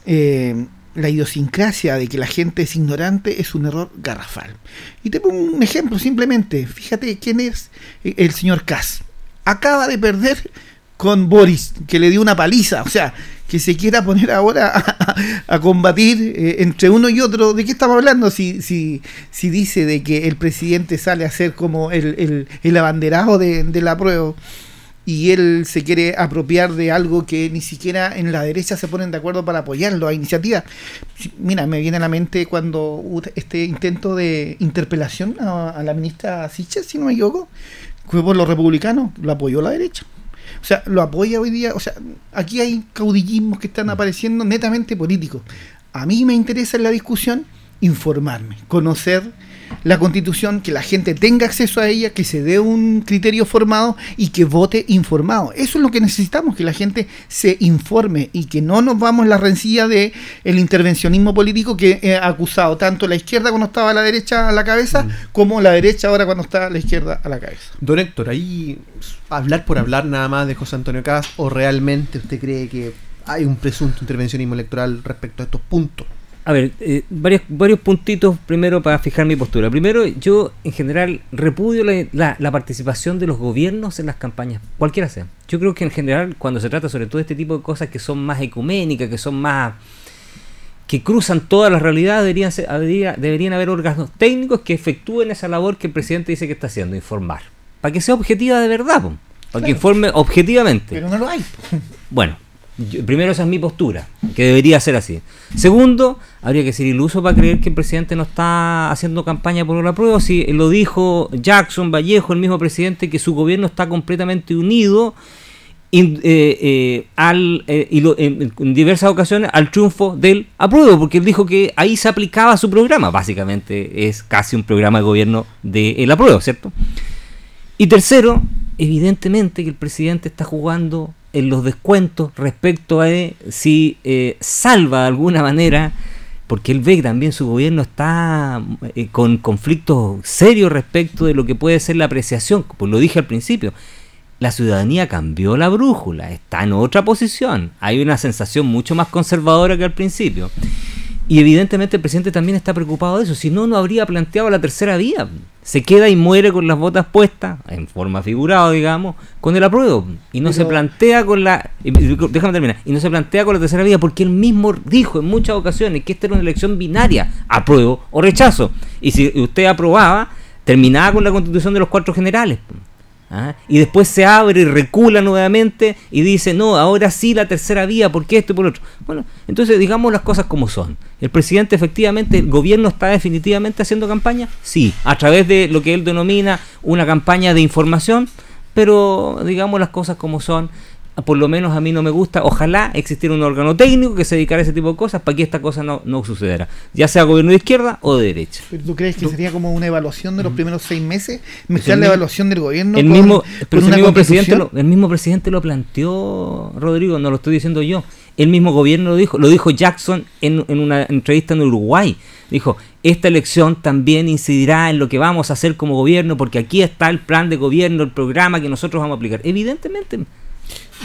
Eh, la idiosincrasia de que la gente es ignorante es un error garrafal. Y te pongo un ejemplo simplemente. Fíjate quién es el señor Kass. Acaba de perder con Boris, que le dio una paliza. O sea, que se quiera poner ahora a, combatir eh, entre uno y otro. ¿De qué estamos hablando? Si, si, si dice de que el presidente sale a ser como el, el, el abanderado de, de la prueba y él se quiere apropiar de algo que ni siquiera en la derecha se ponen de acuerdo para apoyarlo a iniciativa. Mira, me viene a la mente cuando este intento de interpelación a, la ministra Siches, si no me equivoco, fue por los republicanos, lo apoyó la derecha. O sea, lo apoya hoy día. O sea, aquí hay caudillismos que están apareciendo netamente políticos. A mí me interesa en la discusión informarme, conocer la constitución, que la gente tenga acceso a ella, que se dé un criterio formado y que vote informado. Eso es lo que necesitamos, que la gente se informe y que no nos vamos la rencilla de el intervencionismo político que ha acusado tanto la izquierda cuando estaba a la derecha a la cabeza, mm. como la derecha ahora cuando está a la izquierda a la cabeza. Don Héctor, ahí hablar por hablar nada más de José Antonio Caz o realmente usted cree que hay un presunto intervencionismo electoral respecto a estos puntos? A ver, eh, varios, varios puntitos primero para fijar mi postura. Primero, yo en general repudio la, la, participación de los gobiernos en las campañas, cualquiera sea. Yo creo que en general, cuando se trata sobre todo de este tipo de cosas que son más ecuménicas, que son más. que cruzan todas las realidades, deberían, ser, deberían haber órganos técnicos que efectúen esa labor que el presidente dice que está haciendo, informar. Para que sea objetiva de verdad, para que informe objetivamente. Pero no lo hay. Bueno, primero esa es mi postura, que debería ser así. Segundo, habría que ser iluso para creer que el presidente no está haciendo campaña por la prueba. Si lo dijo Jackson Vallejo, el mismo presidente, que su gobierno está completamente unido eh, eh, al, eh, en, diversas ocasiones al triunfo del apruebo, porque él dijo que ahí se aplicaba su programa. Básicamente es casi un programa de gobierno del de apruebo, ¿cierto? Y tercero, evidentemente que el presidente está jugando en los descuentos respecto a si eh, salva de alguna manera, porque él ve que también su gobierno está eh, con conflictos serios respecto de lo que puede ser la apreciación, pues lo dije al principio, la ciudadanía cambió la brújula, está en otra posición, hay una sensación mucho más conservadora que al principio. Y evidentemente el presidente también está preocupado de eso, si no, no habría planteado la tercera vía. Se queda y muere con las botas puestas, en forma figurada, digamos, con el apruebo. Y no se plantea con la. Déjame terminar. Y no se plantea con la tercera vía porque él mismo dijo en muchas ocasiones que esta era una elección binaria, apruebo o rechazo. Y si usted aprobaba, terminaba con la constitución de los cuatro generales. ¿Ah? Y después se abre y recula nuevamente y dice, no, ahora sí la tercera vía, ¿por qué esto y por otro? Bueno, entonces digamos las cosas como son. ¿El presidente efectivamente, el gobierno está definitivamente haciendo campaña? Sí, a través de lo que él denomina una campaña de información, pero digamos las cosas como son por lo menos a mí no me gusta. Ojalá existiera un órgano técnico que se dedicara a ese tipo de cosas para que esta cosa no, no sucediera, ya sea gobierno de izquierda o de derecha. ¿Tú crees que sería como una evaluación de los primeros seis meses? Mezclar la evaluación del gobierno el mismo, el mismo presidente lo, el mismo presidente lo planteó, Rodrigo, no lo estoy diciendo yo. El mismo gobierno lo dijo, lo dijo Jackson en, en una entrevista en Uruguay. Dijo, esta elección también incidirá en lo que vamos a hacer como gobierno, porque aquí está el plan de gobierno, el programa que nosotros vamos a aplicar. Evidentemente,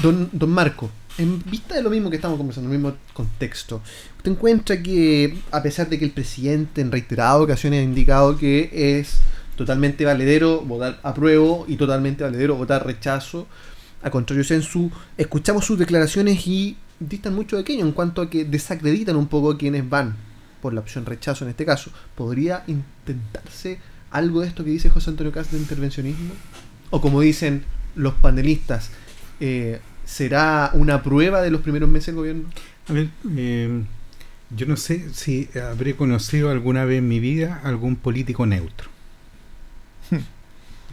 Don, don Marco, en vista de lo mismo que estamos conversando, el mismo contexto, ¿usted encuentra que, a pesar de que el presidente en reiteradas ocasiones ha indicado que es totalmente valedero votar apruebo y totalmente valedero votar rechazo, a contrario su escuchamos sus declaraciones y distan mucho de aquello en cuanto a que desacreditan un poco a quienes van por la opción rechazo en este caso. ¿Podría intentarse algo de esto que dice José Antonio Castro de intervencionismo? O como dicen los panelistas, eh, ¿será una prueba de los primeros meses del gobierno? A ver, eh, yo no sé si habré conocido alguna vez en mi vida algún político neutro.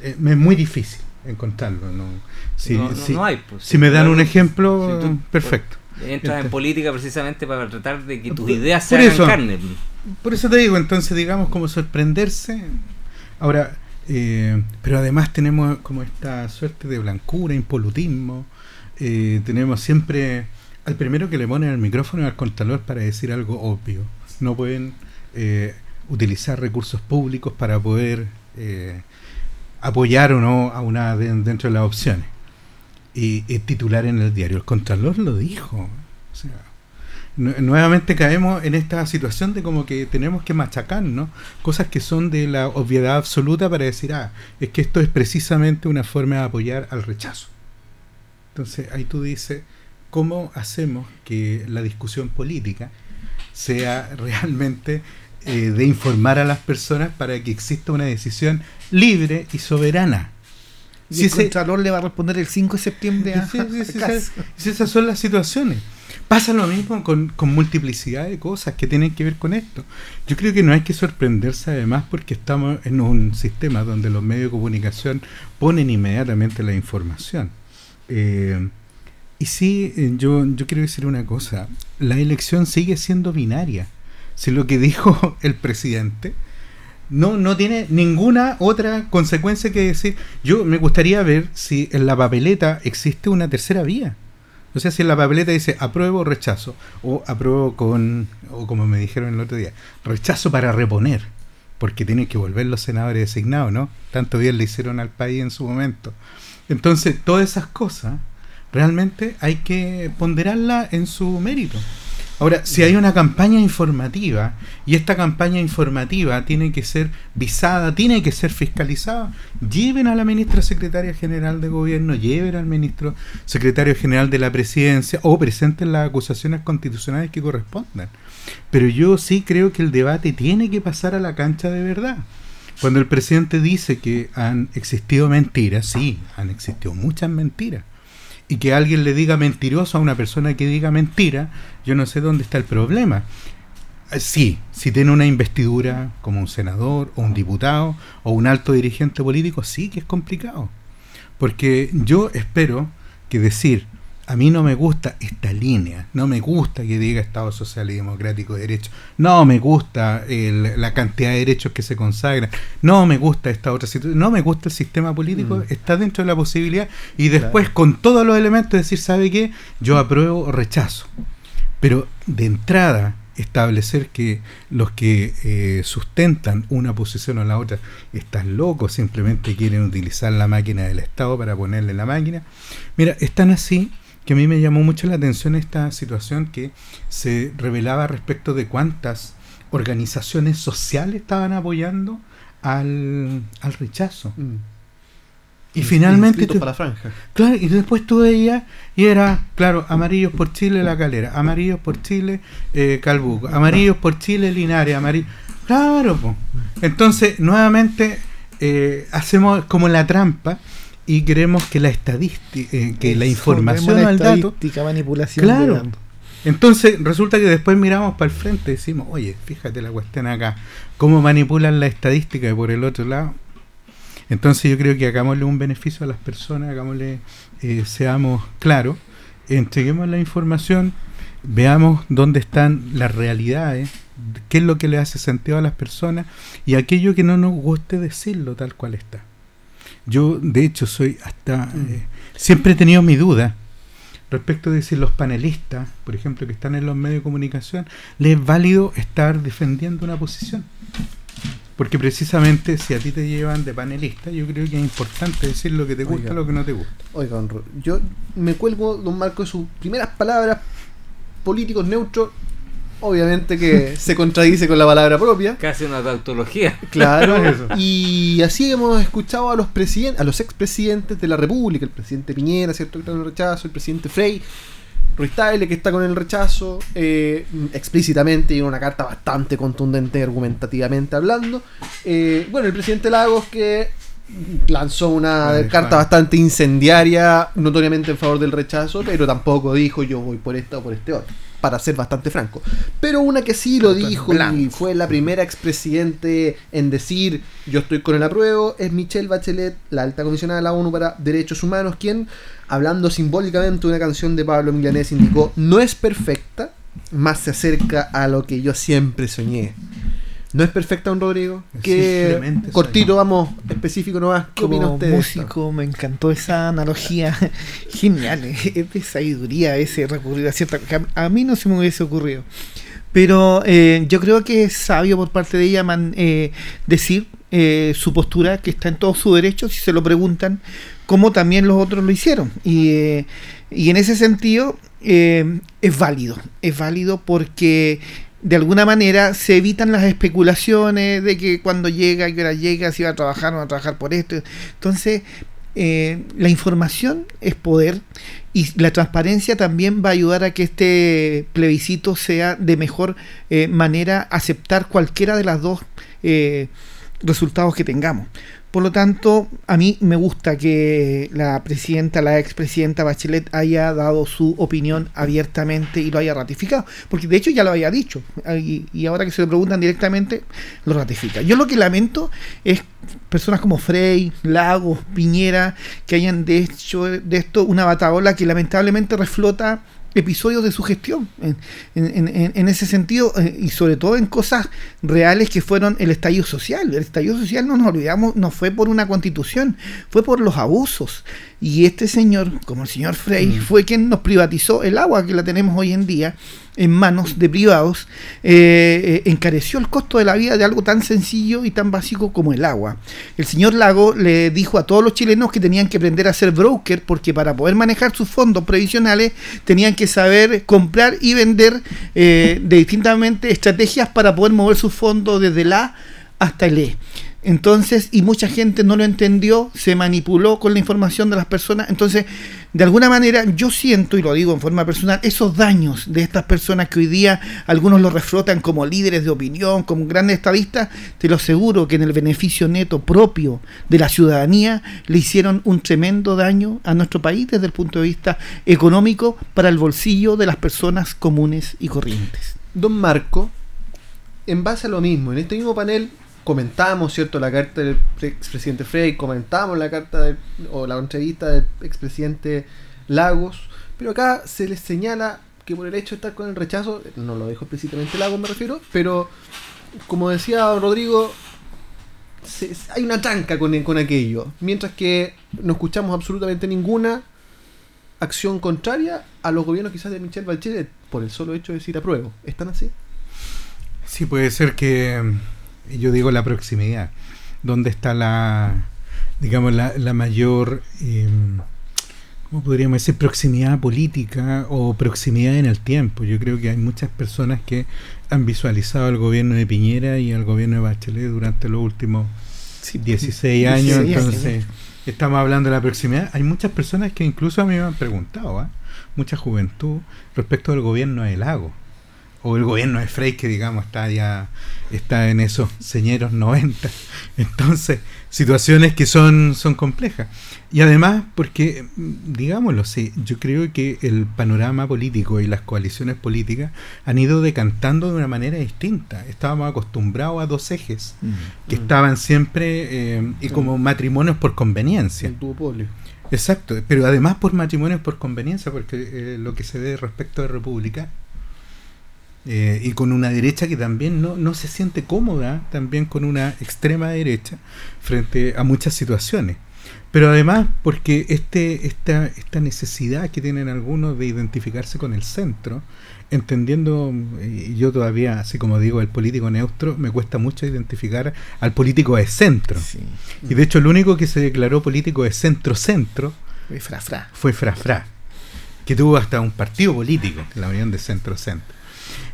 Eh, es muy difícil encontrarlo. ¿no? Si, hay, pues, si me dan un ejemplo, perfecto. Entras en este. política precisamente para tratar de que tus ideas sean carne. Por eso te digo, entonces, digamos, como sorprenderse. Ahora, eh, pero además tenemos como esta suerte de blancura, impolutismo. Eh, tenemos siempre al primero que le ponen el micrófono al contralor para decir algo obvio. No pueden eh, utilizar recursos públicos para poder apoyar o no a una dentro de las opciones y, titular en el diario. El Contralor lo dijo. Nuevamente caemos en esta situación de como que tenemos que machacar, ¿no? Cosas que son de la obviedad absoluta para decir, ah, es que esto es precisamente una forma de apoyar al rechazo. Entonces ahí tú dices, ¿cómo hacemos que la discusión política sea realmente eh, de informar a las personas para que exista una decisión libre y soberana? si el Contralor le va a responder el 5 de septiembre a, si esas son las situaciones. Pasa lo mismo con, con, multiplicidad de cosas que tienen que ver con esto. Yo creo que no hay que sorprenderse además porque estamos en un sistema donde los medios de comunicación ponen inmediatamente la información. Eh, y sí, eh, yo, yo quiero decir una cosa, la elección sigue siendo binaria. Si lo que dijo el presidente no, no tiene ninguna otra consecuencia que decir. Yo me gustaría ver si en la papeleta existe una tercera vía. O sea, si en la papeleta dice apruebo o rechazo, o apruebo con, o como me dijeron el otro día, rechazo para reponer, porque tienen que volver los senadores designados, ¿no? Tanto bien le hicieron al país en su momento. Entonces, todas esas cosas realmente hay que ponderarlas en su mérito. Ahora, si hay una campaña informativa y esta campaña informativa tiene que ser visada, tiene que ser fiscalizada, lleven a la ministra secretaria general de gobierno, lleven al ministro secretario general de la presidencia o presenten las acusaciones constitucionales que correspondan. Pero yo sí creo que el debate tiene que pasar a la cancha de verdad. Cuando el presidente dice que han existido mentiras, sí, han existido muchas mentiras y que alguien le diga mentiroso a una persona que diga mentira, yo no sé dónde está el problema. Eh, sí, si tiene una investidura como un senador o un diputado o un alto dirigente político, sí que es complicado. Porque yo espero que decir a mí no me gusta esta línea, no me gusta que diga Estado Social y Democrático de Derecho, no me gusta la cantidad de derechos que se consagran, no me gusta esta otra situación, no me gusta el sistema político, mm. está dentro de la posibilidad y después con todos los elementos decir, ¿sabe qué? Yo apruebo o rechazo. Pero de entrada establecer que los que eh, sustentan una posición o la otra están locos, simplemente quieren utilizar la máquina del Estado para ponerle la máquina. Mira, están así que a mí me llamó mucho la atención esta situación que se revelaba respecto de cuántas organizaciones sociales estaban apoyando al, rechazo. Mm. Y, finalmente... para la franja. Claro, y después tú veías y era, claro, amarillos por Chile La Calera, amarillos por Chile eh, Calbuco, amarillos por Chile Linares, amarillos... Claro, pues. Entonces, nuevamente, eh, hacemos como la trampa y queremos que la estadística, eh, que la información al dato, manipulación, claro. Entonces resulta que después miramos para el frente y decimos, oye, fíjate la cuestión acá, cómo manipulan la estadística por el otro lado. Entonces yo creo que hagámosle un beneficio a las personas, hagámosle, eh, seamos claros, entreguemos la información, veamos dónde están las realidades, qué es lo que le hace sentido a las personas y aquello que no nos guste decirlo tal cual está. Yo, de hecho, soy hasta... Mm. Eh, siempre he tenido mi duda respecto de si los panelistas, por ejemplo, que están en los medios de comunicación, les es válido estar defendiendo una posición. Porque precisamente si a ti te llevan de panelista, yo creo que es importante decir lo que te gusta, lo que no te gusta. Oiga, yo me cuelgo, don Marco, de sus primeras palabras políticos neutros obviamente que se contradice con la palabra propia. Casi una tautología. Claro. y así hemos escuchado a los presidentes, a los expresidentes de la República, el presidente Piñera, ¿cierto? Que está en el rechazo, el presidente Frey, Ruiz Taile, que está con el rechazo, eh, explícitamente y en una carta bastante contundente argumentativamente hablando. Eh, bueno, el presidente Lagos que lanzó una carta bastante incendiaria, notoriamente en favor del rechazo, pero tampoco dijo yo voy por esta o por este otro para ser bastante franco. Pero una que sí lo dijo y fue la primera expresidente en decir yo estoy con el apruebo es Michelle Bachelet, la alta comisionada de la ONU para Derechos Humanos, quien, hablando simbólicamente de una canción de Pablo Milanés, indicó no es perfecta, más se acerca a lo que yo siempre soñé. ¿No es perfecta, don Rodrigo? Que cortito, vamos, específico no ¿Qué opina usted? músico, me encantó esa analogía. Genial, es de sabiduría ese recurrir a cierta. A mí no se me hubiese ocurrido. Pero eh, yo creo que es sabio por parte de ella eh, decir eh, su postura, que está en todo su derecho, si se lo preguntan, como también los otros lo hicieron. Y, y en ese sentido es válido. Es válido porque de alguna manera se evitan las especulaciones de que cuando llega, que hora llega, si va a trabajar o va a trabajar por esto. Entonces, eh, la información es poder y la transparencia también va a ayudar a que este plebiscito sea de mejor eh, manera aceptar cualquiera de las dos eh, resultados que tengamos. Por lo tanto, a mí me gusta que la presidenta, la expresidenta Bachelet haya dado su opinión abiertamente y lo haya ratificado, porque de hecho ya lo había dicho y, ahora que se lo preguntan directamente, lo ratifica. Yo lo que lamento es personas como Frey, Lagos, Piñera, que hayan de hecho de esto una bataola que lamentablemente reflota episodios de su gestión en, en, ese sentido eh, y sobre todo en cosas reales que fueron el estallido social. El estallido social, no nos olvidamos, no fue por una constitución, fue por los abusos. Y este señor, como el señor Frey, mm. fue quien nos privatizó el agua que la tenemos hoy en día en manos de privados, eh, eh, encareció el costo de la vida de algo tan sencillo y tan básico como el agua. El señor Lago le dijo a todos los chilenos que tenían que aprender a ser broker porque para poder manejar sus fondos previsionales tenían que saber comprar y vender eh, de distintamente estrategias para poder mover sus fondos desde la hasta el E. Entonces, y mucha gente no lo entendió, se manipuló con la información de las personas. Entonces, de alguna manera, yo siento, y lo digo en forma personal, esos daños de estas personas que hoy día algunos los reflotan como líderes de opinión, como grandes estadistas, te lo aseguro que en el beneficio neto propio de la ciudadanía le hicieron un tremendo daño a nuestro país desde el punto de vista económico para el bolsillo de las personas comunes y corrientes. Don Marco, en base a lo mismo, en este mismo panel comentamos, ¿cierto?, la carta del expresidente Frey, comentamos la carta o la entrevista del expresidente Lagos, pero acá se les señala que por el hecho de estar con el rechazo, no lo dijo explícitamente Lagos me refiero, pero como decía Rodrigo, hay una tranca con, con aquello, mientras que no escuchamos absolutamente ninguna acción contraria a los gobiernos quizás de Michelle Bachelet por el solo hecho de decir apruebo. ¿Están así? Sí, puede ser que yo digo la proximidad, ¿dónde está la, digamos, la, la mayor, eh, ¿cómo podríamos decir? Proximidad política o proximidad en el tiempo. Yo creo que hay muchas personas que han visualizado al gobierno de Piñera y al gobierno de Bachelet durante los últimos 16 años, entonces estamos hablando de la proximidad. Hay muchas personas que incluso a mí me han preguntado, ¿ah? mucha juventud, respecto al gobierno de Lago o el gobierno de Frey que digamos está ya está en esos señeros 90 entonces situaciones que son son complejas. Y además porque digámoslo sí yo creo que el panorama político y las coaliciones políticas han ido decantando de una manera distinta. Estábamos acostumbrados a dos ejes mm. que estaban siempre eh, y como matrimonios por conveniencia. Exacto pero además por matrimonios por conveniencia porque eh, lo que se ve respecto de república eh, y con una derecha que también no, no se siente cómoda, también con una extrema derecha, frente a muchas situaciones. pero además porque este, esta, esta necesidad que tienen algunos de identificarse con el centro, entendiendo, y yo todavía, así como digo, el político neutro, me cuesta mucho identificar al político de centro. Y de hecho el único que se declaró político de centro-centro fue Frafra. Fue Frafra, que tuvo hasta un partido político, la unión de centro-centro.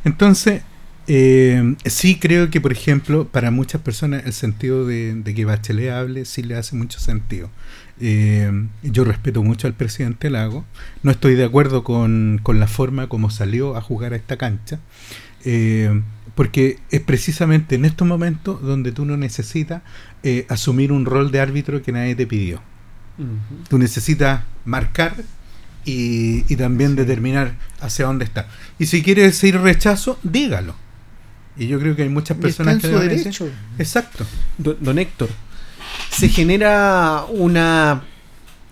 Entonces, eh, sí creo que, por ejemplo, para muchas personas el sentido de, que Bachelet hable sí le hace mucho sentido. Eh, yo respeto mucho al presidente Lago, no estoy de acuerdo con, la forma como salió a jugar a esta cancha, eh, porque es precisamente en estos momentos donde tú no necesitas asumir un rol de árbitro que nadie te pidió. Tú necesitas marcar y, también determinar hacia dónde está. Y si quieres decir rechazo, dígalo. Y yo creo que hay muchas personas que... derecho. Exacto. Don, Héctor, se genera una,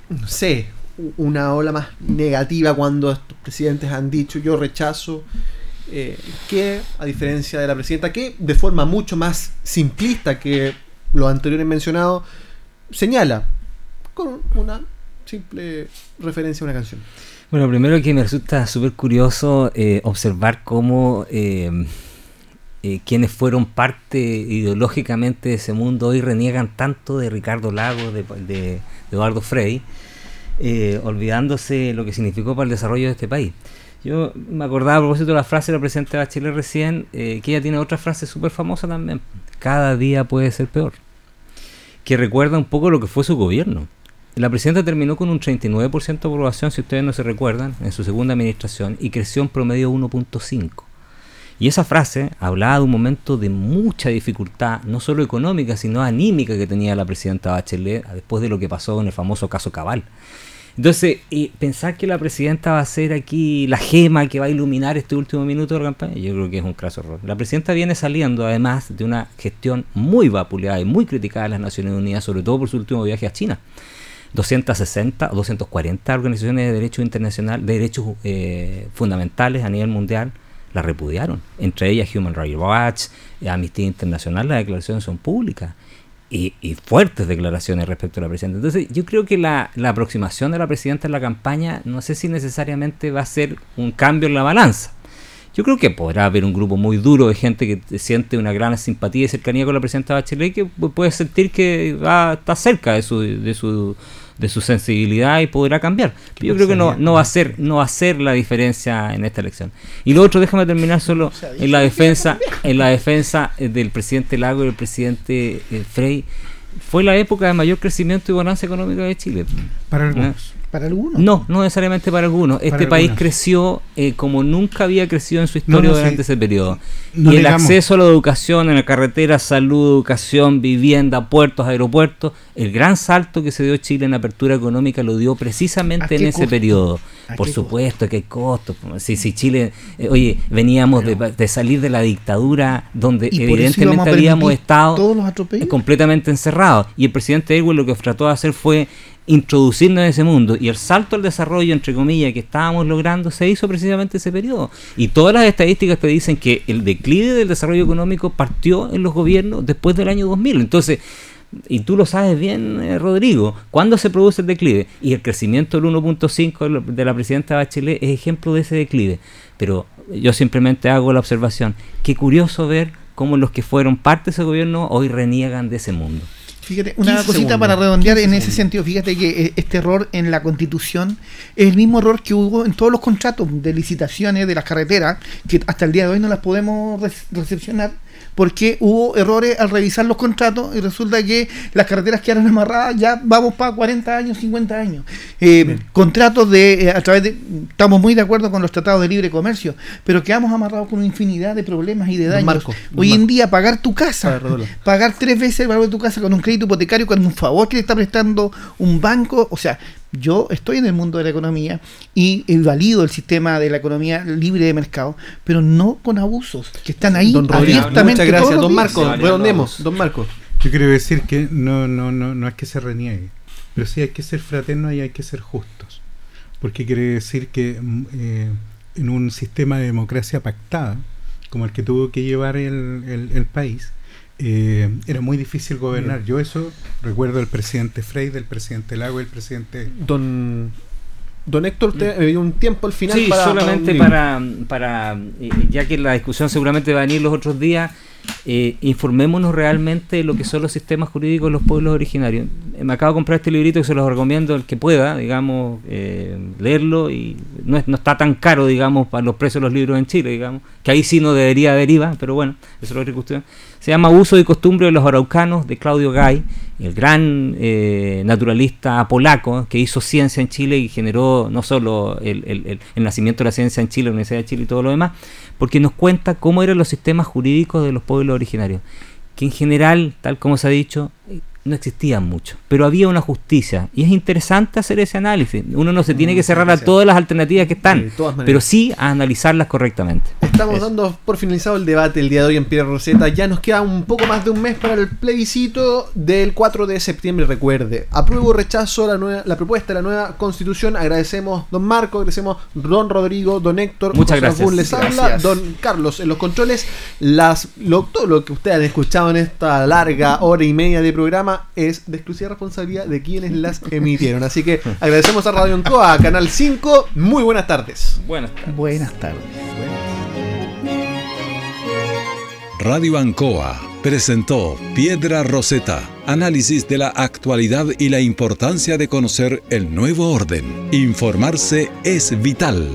no sé, una ola más negativa cuando estos presidentes han dicho yo rechazo, eh, que a diferencia de la presidenta, que de forma mucho más simplista que lo anteriores mencionado, señala con una simple referencia a una canción. Bueno, primero que me resulta súper curioso eh, observar cómo eh, eh, quienes fueron parte ideológicamente de ese mundo hoy reniegan tanto de Ricardo Lago, de, Eduardo Frey, olvidándose lo que significó para el desarrollo de este país. Yo me acordaba a propósito de la frase de la presidenta Bachelet recién, que ella tiene otra frase súper famosa también, cada día puede ser peor, que recuerda un poco lo que fue su gobierno. La presidenta terminó con un 39% de aprobación, si ustedes no se recuerdan, en su segunda administración y creció en promedio 1.5%. Y esa frase hablaba de un momento de mucha dificultad, no solo económica, sino anímica que tenía la presidenta Bachelet después de lo que pasó en el famoso caso Cabal. Entonces, y pensar que la presidenta va a ser aquí la gema que va a iluminar este último minuto de la campaña, yo creo que es un craso error. La presidenta viene saliendo además de una gestión muy vapuleada y muy criticada de las Naciones Unidas, sobre todo por su último viaje a China. 260 o 240 organizaciones de derechos internacional, de derechos eh, fundamentales a nivel mundial la repudiaron. Entre ellas Human Rights Watch, Amnistía Internacional, las declaraciones son públicas. Y, fuertes declaraciones respecto a la presidenta. Entonces, yo creo que la, aproximación de la presidenta en la campaña no sé si necesariamente va a ser un cambio en la balanza. Yo creo que podrá haber un grupo muy duro de gente que siente una gran simpatía y cercanía con la presidenta Bachelet que puede sentir que va, está cerca de su, de su de su sensibilidad y podrá cambiar. Yo creo que no, no va a ser no va a ser la diferencia en esta elección. Y lo otro, déjame terminar solo en la defensa en la defensa eh, del presidente Lago y del presidente eh, Frey. Fue la época de mayor crecimiento y bonanza económica de Chile. Para algunos. ¿Para algunos? No, no necesariamente para algunos. Este país creció eh, como nunca había crecido en su historia durante ese periodo. y el acceso a la educación en la carretera, salud, educación, vivienda, puertos, aeropuertos, el gran salto que se dio Chile en apertura económica lo dio precisamente en ese periodo. Por supuesto que hay costos. Si, si Chile, eh, oye, veníamos de, salir de la dictadura donde evidentemente habíamos estado completamente encerrados. Y el presidente Erwin lo que trató de hacer fue introducirnos en ese mundo y el salto al desarrollo, entre comillas, que estábamos logrando se hizo precisamente ese periodo. Y todas las estadísticas te dicen que el declive del desarrollo económico partió en los gobiernos después del año 2000. Entonces, y tú lo sabes bien, eh, Rodrigo, ¿cuándo se produce el declive? Y el crecimiento del 1.5 de la presidenta Bachelet es ejemplo de ese declive. Pero yo simplemente hago la observación, qué curioso ver cómo los que fueron parte de ese gobierno hoy reniegan de ese mundo. Fíjate, una cosita para redondear en ese sentido. Fíjate que eh, este error en la constitución es el mismo error que hubo en todos los contratos de licitaciones de las carreteras, que hasta el día de hoy no las podemos recepcionar porque hubo errores al revisar los contratos y resulta que las carreteras quedaron amarradas, ya vamos para 40 años, 50 años. Eh, contratos de, eh, a través de, estamos muy de acuerdo con los tratados de libre comercio, pero quedamos amarrados con una infinidad de problemas y de daños. Hoy en día pagar tu casa, pagar tres veces el valor de tu casa con un crédito hipotecario, con un favor que le está prestando un banco, o sea, yo estoy en el mundo de la economía y valido el sistema de la economía libre de mercado, pero no con abusos que están ahí don abiertamente. Muchas gracias, don Marco. Redondemos, don Marco. Yo quiero decir que no, no, no, no es que se reniegue, pero sí hay que ser fraternos y hay que ser justos, porque quiere decir que mm, eh, en un sistema de democracia pactada, como el que tuvo que llevar el, el, país, eh, era muy difícil gobernar. Yo eso recuerdo del presidente Frey, del presidente Lago y el presidente... Don Don Héctor, usted un tiempo al final sí, solamente para, para, eh, ya que la discusión seguramente va a venir los otros días, eh, informémonos realmente de lo que son los sistemas jurídicos de los pueblos originarios. Eh, me acabo de comprar este librito que se los recomiendo el que pueda, digamos, eh, leerlo y no, no, está tan caro, digamos, para los precios de los libros en Chile, digamos, que ahí sí no debería haber pero bueno, eso es otra cuestión. Se llama Uso y Costumbre de los Araucanos de Claudio Gay, el gran naturalista polaco que hizo ciencia en Chile y generó no solo el, el, el, nacimiento de la ciencia en Chile, la Universidad de Chile y todo lo demás, porque nos cuenta cómo eran los sistemas jurídicos de los pueblos originarios, que en general, tal como se ha dicho, no existían mucho, pero había una justicia y es interesante hacer ese análisis. Uno no se tiene que cerrar a todas las alternativas que están, pero sí a analizarlas correctamente. Estamos dando por finalizado el debate el día de hoy en Piedra Roseta. Ya nos queda un poco más de un mes para el plebiscito del 4 de septiembre. Recuerde, apruebo o rechazo la, nueva, la propuesta de la nueva constitución. Agradecemos don Marco, agradecemos don Rodrigo, don Héctor. Muchas gracias. les habla, don Carlos en los controles. Las, todo lo que ustedes han escuchado en esta larga hora y media de programa es de exclusiva responsabilidad de quienes las emitieron. Así que agradecemos a Radio Encoa, Canal 5. Muy buenas tardes. Buenas tardes. Buenas tardes. Radio Ancoa presentó Piedra Roseta, análisis de la actualidad y la importancia de conocer el nuevo orden. Informarse es vital.